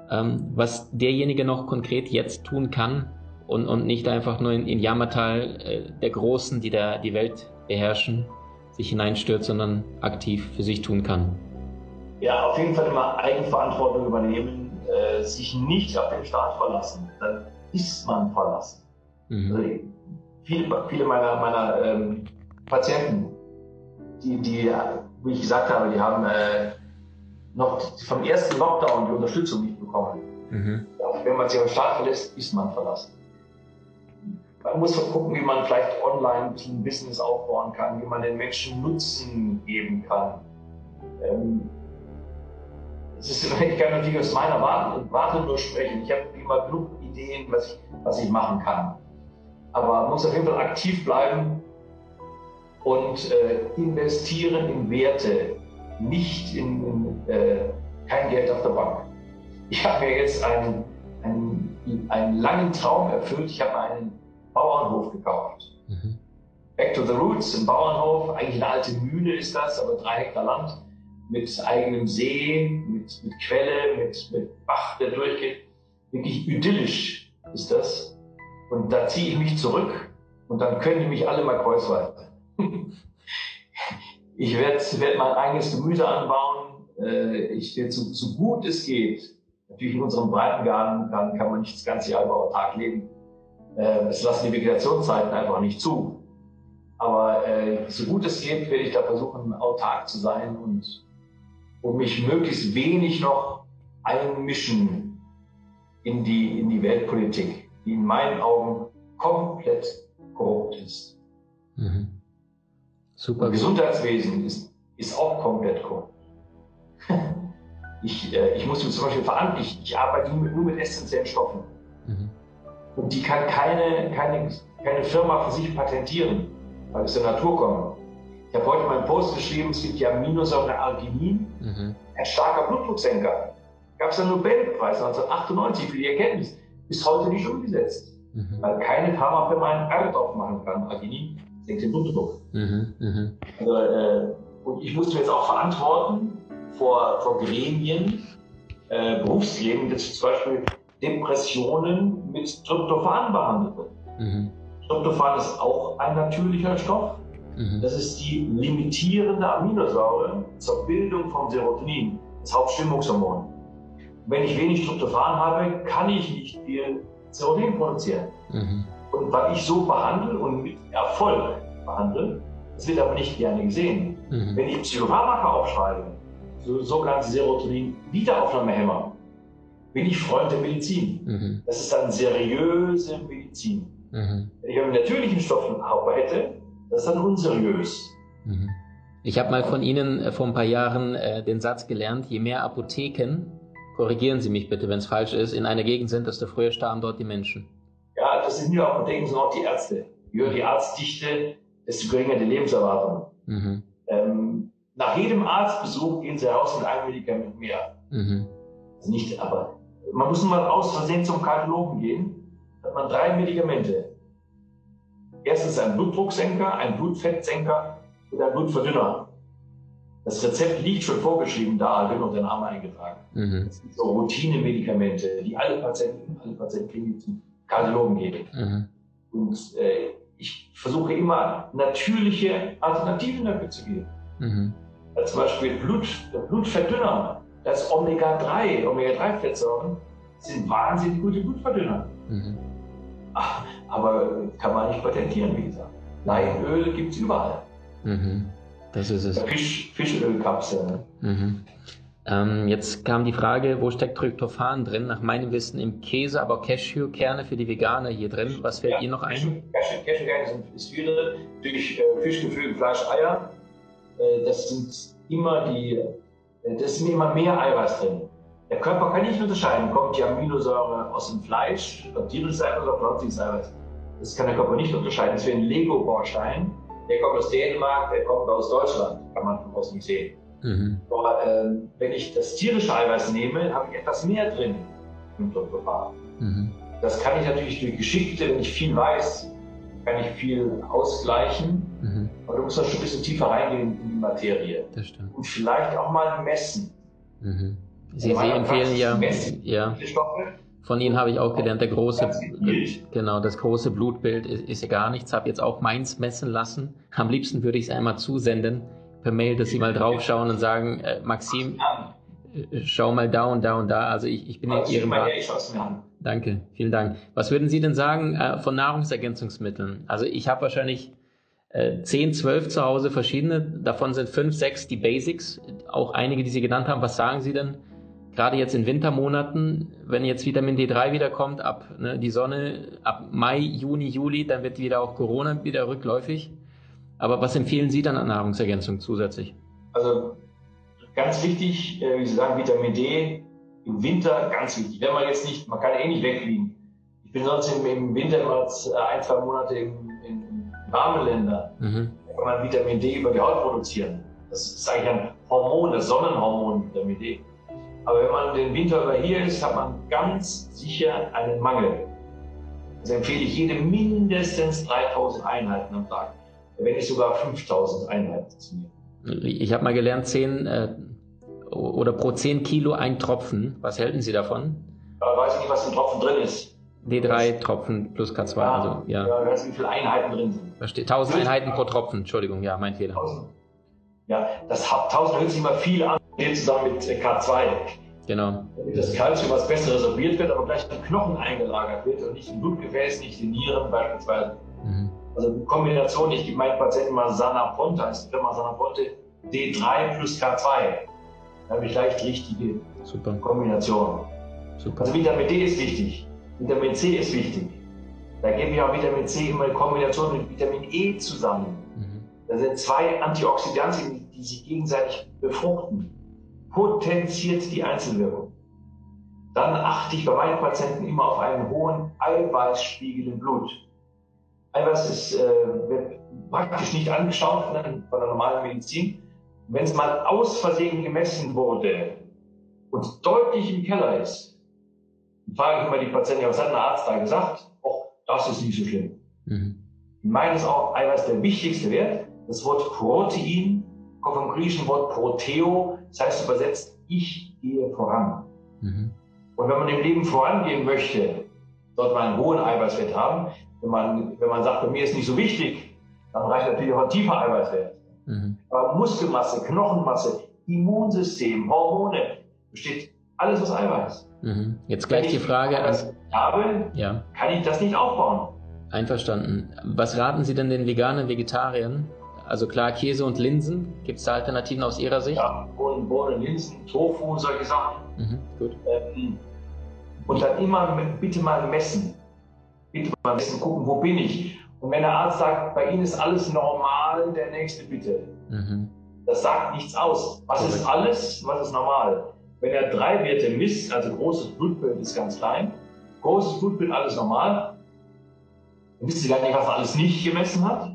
ähm, was derjenige noch konkret jetzt tun kann und, und nicht einfach nur in, in Jammertal äh, der Großen, die da die Welt beherrschen, sich hineinstürzt, sondern aktiv für sich tun kann. Ja, auf jeden Fall immer Eigenverantwortung übernehmen, äh, sich nicht auf den Staat verlassen. Dann ist man verlassen. Mhm. Also viele, viele meiner, meiner ähm, Patienten, die, die, wie ich gesagt habe, die haben äh, noch vom ersten Lockdown die Unterstützung nicht bekommen. Mhm. Wenn man sich am Staat verlässt, ist man verlassen. Man muss gucken, wie man vielleicht online ein bisschen Business aufbauen kann, wie man den Menschen Nutzen geben kann. Ähm, das ist, ich kann natürlich aus meiner Warte, Warte nur sprechen. Ich habe immer genug Ideen, was ich, was ich machen kann. Aber man muss auf jeden Fall aktiv bleiben und äh, investieren in Werte, nicht in, in äh, kein Geld auf der Bank. Ich habe mir jetzt einen, einen, einen langen Traum erfüllt. Ich habe einen Bauernhof gekauft. Mhm. Back to the Roots, ein Bauernhof, eigentlich eine alte Mühle ist das, aber drei Hektar Land mit eigenem See, mit, mit Quelle, mit, mit Bach, der durchgeht. Wirklich idyllisch ist das. Und da ziehe ich mich zurück und dann können die mich alle mal kreuzweise. (laughs) ich werde werd mein eigenes Gemüse anbauen. Äh, ich werde so, so gut es geht. Natürlich in unserem Breitengarten kann, kann man nicht das ganze Jahr über Tag leben. Äh, das lassen die Vegetationszeiten einfach nicht zu. Aber äh, so gut es geht, werde ich da versuchen, autark zu sein und, und mich möglichst wenig noch einmischen in die, in die Weltpolitik, die in meinen Augen komplett korrupt ist. Mhm. Super. Und Gesundheitswesen ist, ist auch komplett korrupt. (laughs) ich, äh, ich muss mir zum Beispiel verantwortlich, ich, arbeite nur mit, nur mit essentiellen Stoffen. Mhm. Und die kann keine, keine, keine Firma für sich patentieren, weil es der Natur kommt. Ich habe heute mal einen Post geschrieben, es gibt ja Aminosäure Arginin, mhm. ein starker Blutdrucksenker. Gab es einen Nobelpreis 1998 für die Erkenntnis. Bis heute nicht umgesetzt. Mhm. Weil keine Pharmafirma einen R drauf machen kann. Arginin senkt den Blutdruck. Mhm. mhm. Also, äh, und ich musste mir jetzt auch verantworten vor, vor Gremien, äh, Berufsgremien, dass zum Beispiel Depressionen mit Tryptophan behandelt wird. Mhm. Tryptophan ist auch ein natürlicher Stoff. Mhm. Das ist die limitierende Aminosäure zur Bildung von Serotonin, das Hauptstimmungshormon. Wenn ich wenig Tryptophan habe, kann ich nicht viel Serotonin produzieren. Mhm. Und weil ich so behandle und mit Erfolg behandle, das wird aber nicht gerne gesehen. Mhm. Wenn ich Psychopharmaka aufschreibe, so sogenannte Serotonin-Wiederaufnahmehämmer, bin ich Freund der Medizin. Mhm. Das ist dann seriöse Medizin. Mhm. Wenn ich mit natürlichen Stoffen arbeite, das ist dann unseriös. Mhm. Ich habe mal von Ihnen äh, vor ein paar Jahren äh, den Satz gelernt, je mehr Apotheken, korrigieren Sie mich bitte, wenn es falsch ist, in einer Gegend sind, desto früher starben dort die Menschen. Das sind nicht nur Apotheken, sondern auch die Ärzte. Je höher die Arztdichte, desto geringer die Lebenserwartung. Mhm. Ähm, nach jedem Arztbesuch gehen Sie raus mit einem Medikament mehr. Mhm. Also nicht, aber man muss nur mal aus Versehen zum Kardiologen gehen, hat man drei Medikamente. Erstens ein Blutdrucksenker, ein Blutfettsenker und ein Blutverdünner. Das Rezept liegt schon vorgeschrieben da, wird noch der Name eingetragen. Mhm. Das sind so Routinemedikamente, die alle Patienten, alle Patienten kriegen, die zum Kardiologen gehen. Mhm. Und äh, ich versuche immer natürliche Alternativen dafür zu geben. Mhm. Also zum Beispiel Blut, Blutverdünner das Omega-3, Omega-3-Fettsäuren sind wahnsinnig gute Blutverdünner. Mhm. Ach, aber kann man nicht patentieren, wie gesagt. Leinöl gibt es überall. Mhm. Das ist es. Fisch, Fischölkapseln. Mhm. Ähm, jetzt kam die Frage, wo steckt Tryptophan drin? Nach meinem Wissen im Käse, aber Cashewkerne für die Veganer hier drin. Was fällt ja, Ihnen noch ein? Cashew, Cashewkerne sind ist viel drin. Natürlich äh, Fischgeflügel, Fleisch, Eier. Äh, das sind immer die das ist immer mehr Eiweiß drin. Der Körper kann nicht unterscheiden, kommt die Aminosäure aus dem Fleisch, tierisches Eiweiß oder pflanzliches Eiweiß. Das kann der Körper nicht unterscheiden. Das wie ein Lego-Baustein. Der kommt aus Dänemark, der kommt aus Deutschland. Kann man von außen nicht sehen. Mhm. Aber äh, wenn ich das tierische Eiweiß nehme, habe ich etwas mehr drin im Tryptophan. Mhm. Das kann ich natürlich durch Geschickte, wenn ich viel weiß, kann ich viel ausgleichen. Mhm. Aber du musst da schon ein bisschen tiefer reingehen in die Materie. Das stimmt. Und vielleicht auch mal messen. Mhm. Sie, Sie empfehlen ja, ja. Von Ihnen habe ich auch gelernt, der große, genau, das große Blutbild ist, ist ja gar nichts. Habe jetzt auch meins messen lassen. Am liebsten würde ich es einmal zusenden per Mail, dass Sie mal draufschauen und sagen, äh, Maxim, äh, schau mal da und da und da. Also ich, ich bin in Ihrem. Mal her, ich Danke, vielen Dank. Was würden Sie denn sagen äh, von Nahrungsergänzungsmitteln? Also ich habe wahrscheinlich äh, 10, 12 zu Hause verschiedene. Davon sind 5, 6 die Basics. Auch einige, die Sie genannt haben. Was sagen Sie denn? Gerade jetzt in Wintermonaten, wenn jetzt Vitamin D3 wiederkommt, ab ne, die Sonne, ab Mai, Juni, Juli, dann wird wieder auch Corona wieder rückläufig. Aber was empfehlen Sie dann an Nahrungsergänzung zusätzlich? Also ganz wichtig, äh, wie Sie sagen, Vitamin D im Winter ganz wichtig. Wenn man jetzt nicht, man kann eh nicht wegfliegen. Ich bin sonst im, Winter immer äh, ein, zwei Monate in, in warmen Ländern. Mhm. Da kann man Vitamin D über die Haut produzieren. Das ist eigentlich ein Hormon, das Sonnenhormon Vitamin D. Aber wenn man den Winter über hier ist, hat man ganz sicher einen Mangel. Also empfehle ich jedem mindestens 3000 Einheiten am Tag, wenn nicht sogar 5000 Einheiten zu nehmen. Ich habe mal gelernt, 10 äh, oder pro 10 Kilo ein Tropfen. Was halten Sie davon? Da weiß ich nicht, was im Tropfen drin ist. D3 Tropfen plus K2, ja, also ja. Ja, weiß, wie viele Einheiten drin sind. Verstehe. 1000 Einheiten pro Tropfen, Entschuldigung, ja, mein Fehler. 1000. Ja, das 1000 hört sich immer viel an, zusammen mit K2. Genau. Damit das Kalzium, was besser resorbiert wird, aber gleich in den Knochen eingelagert wird und nicht im Blutgefäß, nicht in Nieren beispielsweise. Mhm. Also Kombination, ich gebe meinen Patienten mal Sanaponte, heißt die Firma Sanaponte, D3 plus K2. Da habe ich leicht richtige Super. Kombination. Super. Also Vitamin D ist wichtig, Vitamin C ist wichtig. Da gebe ich auch Vitamin C immer in Kombination mit Vitamin E zusammen. Mhm. Da sind zwei Antioxidantien, die sich gegenseitig befruchten potenziert die Einzelwirkung. Dann achte ich bei meinen Patienten immer auf einen hohen Eiweißspiegel im Blut. Eiweiß ist, äh, wird praktisch nicht angeschaut von der, von der normalen Medizin. Wenn es mal aus Versehen gemessen wurde und deutlich im Keller ist, frage ich immer die Patienten, was hat der Arzt da gesagt? Oh, das ist nicht so schlimm. Mhm. Meines auch Eiweiß der wichtigste Wert. Das Wort Protein kommt vom griechischen Wort Proteo, das heißt übersetzt, ich gehe voran. Mhm. Und wenn man im Leben vorangehen möchte, sollte man einen hohen Eiweißwert haben. Wenn man, wenn man sagt, bei mir ist nicht so wichtig, dann reicht natürlich auch ein tiefer Eiweißwert. Mhm. Aber Muskelmasse, Knochenmasse, Immunsystem, Hormone, besteht alles aus Eiweiß. Mhm. Jetzt gleich die Frage an. habe, ja. kann ich das nicht aufbauen. Einverstanden. Was raten Sie denn den veganen Vegetariern, also klar, Käse und Linsen. Gibt es da Alternativen aus Ihrer Sicht? Ja, Bohnen, Bohnen, Linsen, Tofu, solche Sachen. Mhm, gut. Ähm, und dann immer bitte mal messen. Messen, gucken, wo bin ich. Und wenn der Arzt sagt, bei Ihnen ist alles normal, der nächste bitte. Mhm. Das sagt nichts aus. Was okay. ist alles, was ist normal? Wenn er drei Werte misst, also großes Blutbild ist ganz klein, großes Blutbild alles normal, dann wisst ihr gar nicht, was er alles nicht gemessen hat.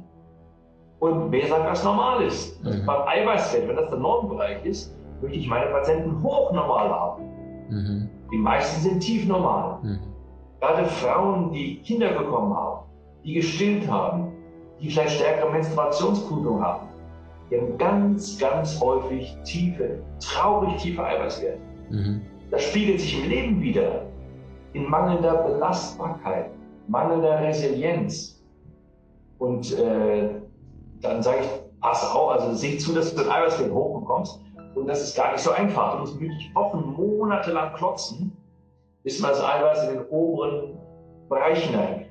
Und wer sagt, was normal ist? Mhm. Beim Eiweißfett, wenn das der Normbereich ist, möchte ich meine Patienten hochnormal haben. Mhm. Die meisten sind tief normal. Mhm. Gerade Frauen, die Kinder bekommen haben, die gestillt haben, die vielleicht stärkere Menstruationsblutung haben, die haben ganz, ganz häufig tiefe, traurig tiefe Eiweißwerte. Mhm. Das spiegelt sich im Leben wieder in mangelnder Belastbarkeit, mangelnder Resilienz. Und äh, dann sage ich, pass auf, also sieh zu, dass du den Eiweißwert hochbekommst. Und das ist gar nicht so einfach. Du musst wirklich Wochen, Monate lang klotzen, bis man das Eiweiß in den oberen Bereich hineinkriegt.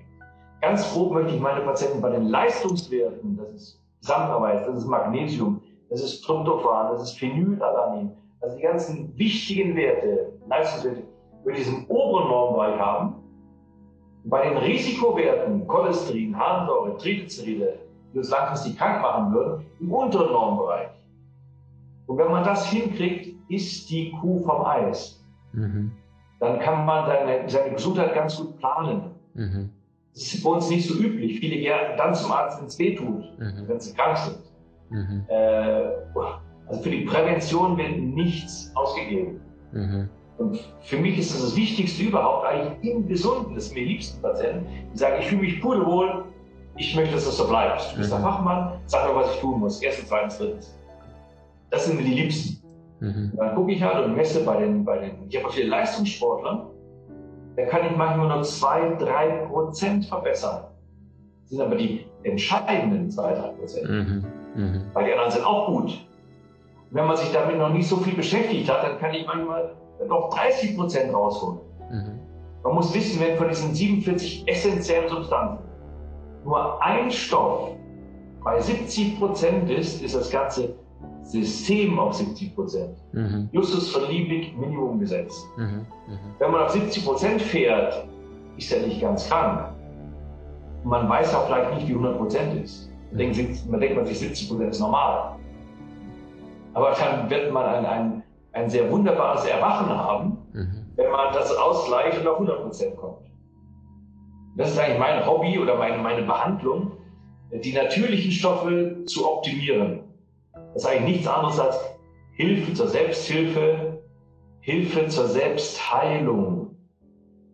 Ganz grob möchte ich meine Patienten bei den Leistungswerten, das ist Gesamteiweiß, das ist Magnesium, das ist Tryptophan, das ist Phenylalanin, also die ganzen wichtigen Werte, Leistungswerte, ich im oberen Normbereich haben. Bei den Risikowerten, Cholesterin, Harnsäure, Triglyceride, die uns langfristig krank machen würden, im unteren Normbereich. Und wenn man das hinkriegt, ist die Kuh vom Eis. Mhm. Dann kann man seine, seine Gesundheit ganz gut planen. Mhm. Das ist bei uns nicht so üblich. Viele gehen dann zum Arzt, wenn es weh tut, mhm. wenn sie krank sind. Mhm. Äh, also für die Prävention wird nichts ausgegeben. Mhm. Und für mich ist das das Wichtigste überhaupt, eigentlich im Gesunden, das ist mir liebsten Patienten, die sagen, ich fühle mich pudelwohl, ich möchte, dass das so bleibt. Du bist mhm. ein Fachmann, sag mir, was ich tun muss. Erstens, zweitens, drittens. Das sind mir die Liebsten. Mhm. Dann gucke ich halt und messe bei den, bei den, ich habe viele Leistungssportler, da kann ich manchmal nur 2, 3 Prozent verbessern. Das sind aber die entscheidenden 2, 3 Prozent. Mhm. Mhm. Weil die anderen sind auch gut. Und wenn man sich damit noch nicht so viel beschäftigt hat, dann kann ich manchmal noch 30 Prozent rausholen. Mhm. Man muss wissen, wenn von diesen 47 essentiellen Substanzen nur ein Stoff bei 70 Prozent ist, ist das ganze System auf 70 Prozent. Mhm. Justus von Liebig Minimumgesetz. Mhm. Mhm. Wenn man auf 70 Prozent fährt, ist er nicht ganz krank. Man weiß auch vielleicht nicht, wie 100 Prozent ist. Man denkt, man denkt man sich, 70 Prozent ist normal. Aber dann wird man ein, ein, ein sehr wunderbares Erwachen haben, mhm. wenn man das ausgleicht und auf 100 Prozent kommt. Das ist eigentlich mein Hobby oder meine, meine Behandlung, die natürlichen Stoffe zu optimieren. Das ist eigentlich nichts anderes als Hilfe zur Selbsthilfe, Hilfe zur Selbstheilung.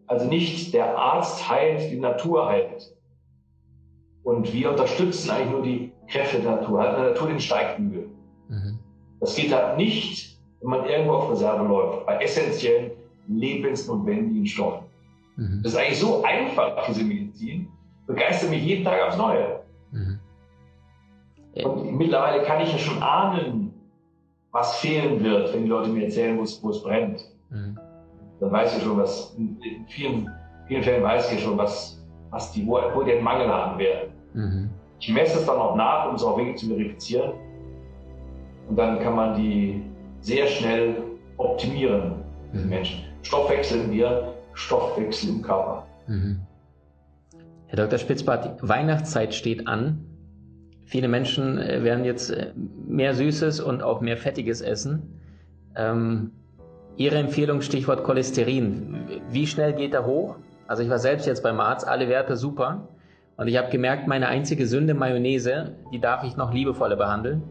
Also nicht der Arzt heilt, die Natur heilt. Und wir unterstützen eigentlich nur die Kräfte der Natur, halt der Natur den Steigbügel. Mhm. Das geht halt nicht, wenn man irgendwo auf Reserve läuft, bei essentiellen, lebensnotwendigen Stoffen. Mhm. Das ist eigentlich so einfach, diese Medizin, begeistert mich jeden Tag aufs Neue. Und mittlerweile kann ich ja schon ahnen, was fehlen wird, wenn die Leute mir erzählen, wo es, wo es brennt. Mhm. Dann weiß ich schon, was, in vielen, vielen Fällen weiß ich schon, was, was die, wo, wo die einen Mangel haben werden. Mhm. Ich messe es dann auch nach, um es auch wirklich zu verifizieren. Und dann kann man die sehr schnell optimieren, diese mhm. Menschen. Stoffwechsel im Hirn, Stoffwechsel im Körper. Mhm. Herr Dr. Spitzbart, Weihnachtszeit steht an. Viele Menschen äh, werden jetzt äh, mehr Süßes und auch mehr Fettiges essen. Ähm, Ihre Empfehlung, Stichwort Cholesterin. Wie schnell geht er hoch? Also ich war selbst jetzt beim Arzt, alle Werte super. Und ich habe gemerkt, meine einzige Sünde, Mayonnaise, die darf ich noch liebevoller behandeln.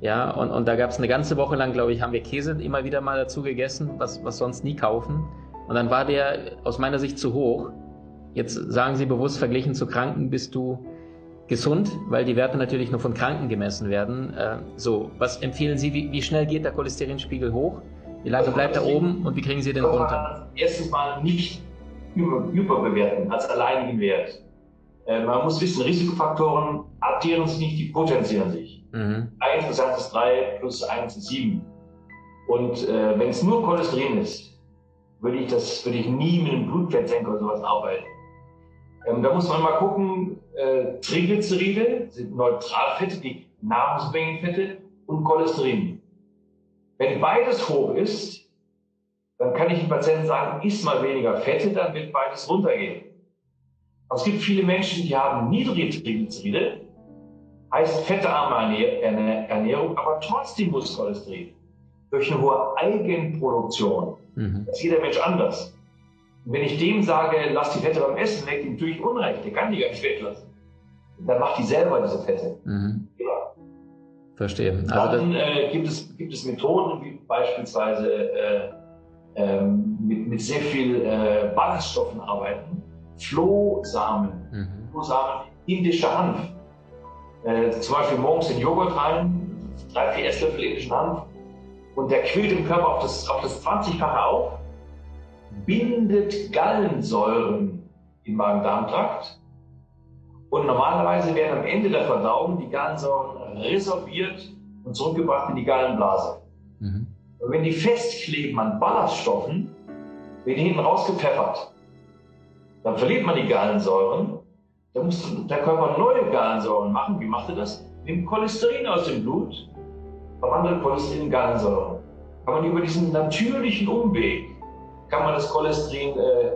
Ja, und, und da gab es eine ganze Woche lang, glaube ich, haben wir Käse immer wieder mal dazu gegessen, was, was sonst nie kaufen. Und dann war der aus meiner Sicht zu hoch. Jetzt sagen Sie bewusst, verglichen zu Kranken bist du gesund, weil die Werte natürlich nur von Kranken gemessen werden. Äh, so, was empfehlen Sie, wie, wie, schnell geht der Cholesterinspiegel hoch? Wie lange bleibt er oben und wie kriegen Sie den runter? Erstens mal nicht über, überbewerten als alleinigen Wert. Äh, man muss wissen, Risikofaktoren addieren sich nicht, die potenzieren sich. Mhm. 1 plus 1 ist 3, plus 1 ist 7. Und äh, wenn es nur Cholesterin ist, würde ich, das, würde ich nie mit einem Blutfettsenker oder sowas arbeiten. Ähm, da muss man mal gucken, äh, Triglyceride sind Neutralfette, die Nahrungsmengenfette und Cholesterin. Wenn beides hoch ist, dann kann ich dem Patienten sagen, iss mal weniger Fette, dann wird beides runtergehen. Aber es gibt viele Menschen, die haben niedrige Triglyceride, heißt fettarme Ernährung, aber trotzdem muss Cholesterin. Durch eine hohe Eigenproduktion. Mhm. Das ist jeder Mensch anders. Und wenn ich dem sage, lass die Fette beim Essen weg, dem tue ich Unrecht, der kann die gar nicht weglassen. Dann macht die selber diese Fette. Mhm. Ja. Verstehe. Also dann äh, gibt, es, gibt es Methoden, wie beispielsweise äh, äh, mit, mit sehr viel äh, Ballaststoffen arbeiten. Flohsamen, mhm. Flohsamen, indischer Hanf. Äh, zum Beispiel morgens in Joghurt rein, drei, vier Esslöffel indischen Hanf. Und der quillt im Körper auf das, auf das 20-fache auf bindet Gallensäuren im Magen-Darm-Trakt. Und normalerweise werden am Ende der Verdauung die Gallensäuren resorbiert und zurückgebracht in die Gallenblase. Mhm. Und wenn die festkleben an Ballaststoffen, werden die hinten rausgepfeffert. Dann verliert man die Gallensäuren. Dann muss der Körper neue Gallensäuren machen. Wie macht er das? Nimmt Cholesterin aus dem Blut, verwandelt Cholesterin in Gallensäuren. Kann man über diesen natürlichen Umweg kann man das Cholesterin äh,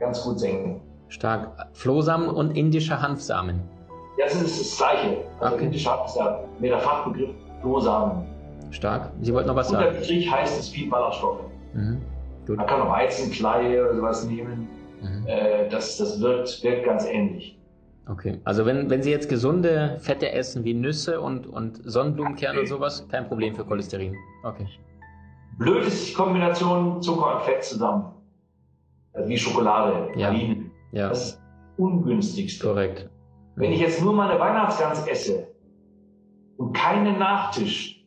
ganz gut senken. Stark. Flohsamen und indischer Hanfsamen. Das ist das Gleiche. Also okay. indischer Hanfsamen, mit der Fachbegriff Flohsamen. Stark. Sie wollten noch was sagen? Unterstrich heißt es viel Ballaststoffe. Mhm. Man kann auch Weizenkleie oder sowas nehmen. Mhm. Äh, das das wirkt, wirkt ganz ähnlich. Okay, also wenn, wenn Sie jetzt gesunde Fette essen wie Nüsse und, und Sonnenblumenkerne okay. und sowas, kein Problem für Cholesterin. Okay. Blöd ist die Kombination Zucker und Fett zusammen. Also wie Schokolade. Ja. ja. Das ist ungünstigste. Korrekt. Wenn ich jetzt nur meine Weihnachtsgans esse und keinen Nachtisch,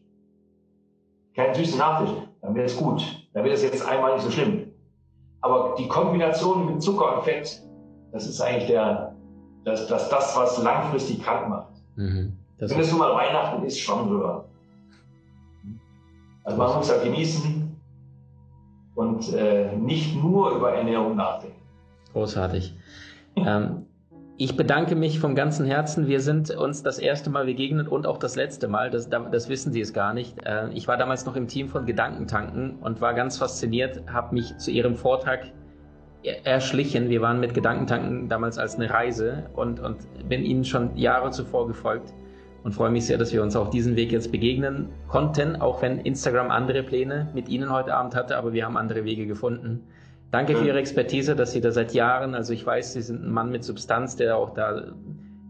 keinen süßen Nachtisch, dann wäre es gut. Dann wäre es jetzt einmal nicht so schlimm. Aber die Kombination mit Zucker und Fett, das ist eigentlich der, das, das, das was langfristig krank macht. Mhm. Wenn es nun mal Weihnachten ist, schon drüber. Also man muss ja genießen und äh, nicht nur über Ernährung nachdenken. Großartig. ähm, ich bedanke mich vom ganzen Herzen. Wir sind uns das erste Mal begegnet und auch das letzte Mal. Das, das wissen Sie es gar nicht. Äh, ich war damals noch im Team von Gedankentanken und war ganz fasziniert, habe mich zu Ihrem Vortrag erschlichen. Wir waren mit Gedankentanken damals als eine Reise und, und bin Ihnen schon Jahre zuvor gefolgt und freue mich sehr, dass wir uns auf diesem Weg jetzt begegnen konnten, auch wenn Instagram andere Pläne mit Ihnen heute Abend hatte, aber wir haben andere Wege gefunden. Danke für Ihre Expertise, dass Sie da seit Jahren, also ich weiß, Sie sind ein Mann mit Substanz, der auch da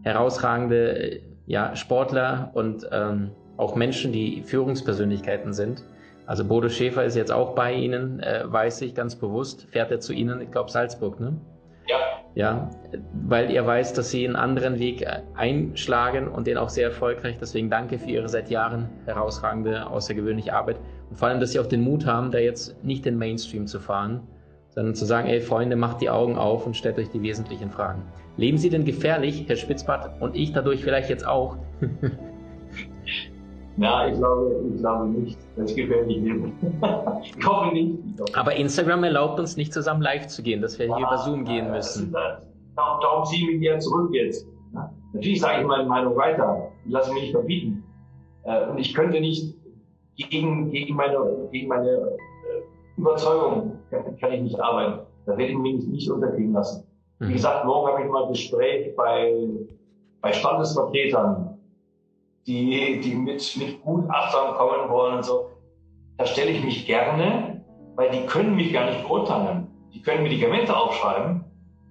herausragende ja, Sportler und ähm, auch Menschen, die Führungspersönlichkeiten sind. Also Bodo Schäfer ist jetzt auch bei Ihnen, äh, weiß ich ganz bewusst. Fährt er zu Ihnen, ich glaube Salzburg, ne? Ja. Weil er weiß, dass Sie einen anderen Weg einschlagen und den auch sehr erfolgreich. Deswegen danke für Ihre seit Jahren herausragende, außergewöhnliche Arbeit. Und vor allem, dass Sie auch den Mut haben, da jetzt nicht den Mainstream zu fahren, sondern zu sagen, ey Freunde, macht die Augen auf und stellt euch die wesentlichen Fragen. Leben Sie denn gefährlich, Herr Spitzbart, und ich dadurch vielleicht jetzt auch? (laughs) Na, ich glaube, ich glaube nicht, dass ich gefährlich lebe. (laughs) ich hoffe nicht. Aber Instagram erlaubt uns nicht zusammen live zu gehen, dass wir hier über Zoom gehen müssen. Darum, darum ziehe ich mich wieder zurück jetzt. Natürlich sage ich meine Meinung weiter. Ich lasse mich nicht verbieten. Äh, und ich könnte nicht gegen, gegen meine, gegen meine äh, Überzeugung kann ich nicht arbeiten. Da werde ich mich nicht unterkriegen lassen. Wie mhm. gesagt, morgen habe ich mal ein Gespräch bei, bei Standesvertretern, die, die mit, mit Gutachtern kommen wollen und so. Da stelle ich mich gerne, weil die können mich gar nicht beurteilen. Die können Medikamente aufschreiben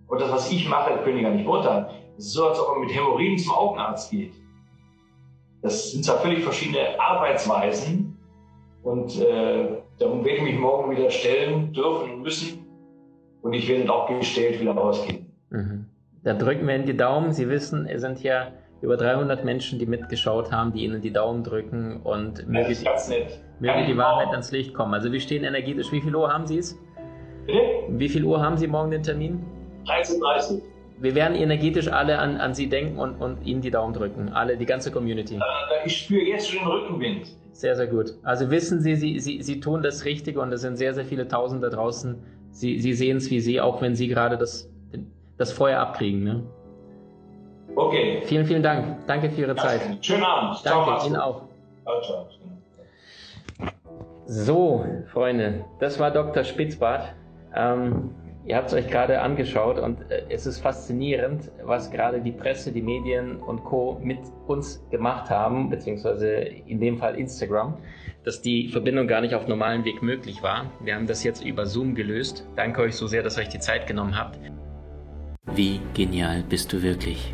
und das, was ich mache, können die gar nicht beurteilen. Es ist so, als ob man mit Hämorrhoiden zum Augenarzt geht. Das sind zwar völlig verschiedene Arbeitsweisen und äh, Darum werde ich mich morgen wieder stellen dürfen und müssen. Und ich werde auch gestellt wieder rausgehen. Mhm. Da drücken wir in die Daumen. Sie wissen, es sind ja über 300 Menschen, die mitgeschaut haben, die Ihnen die Daumen drücken und möge, die, möge die Wahrheit ans Licht kommen. Also wir stehen energetisch. Wie viel Uhr haben Sie es? Bitte? Wie viel Uhr haben Sie morgen den Termin? 13.30 Uhr. Wir werden energetisch alle an, an Sie denken und, und Ihnen die Daumen drücken. Alle, die ganze Community. Ich spüre jetzt schon den Rückenwind. Sehr, sehr gut. Also wissen Sie, Sie, Sie, Sie tun das Richtige und es sind sehr, sehr viele Tausend da draußen. Sie, Sie sehen es wie Sie, auch wenn Sie gerade das, das Feuer abkriegen. Ne? Okay. Vielen, vielen Dank. Danke für Ihre Zeit. Schönen Abend. Danke, ciao, Ihnen auch. Ciao, ciao. So, Freunde, das war Dr. Spitzbart. Ähm, Ihr habt es euch gerade angeschaut und äh, es ist faszinierend, was gerade die Presse, die Medien und Co. mit uns gemacht haben, beziehungsweise in dem Fall Instagram, dass die Verbindung gar nicht auf normalen Weg möglich war. Wir haben das jetzt über Zoom gelöst. Danke euch so sehr, dass ihr euch die Zeit genommen habt. Wie genial bist du wirklich?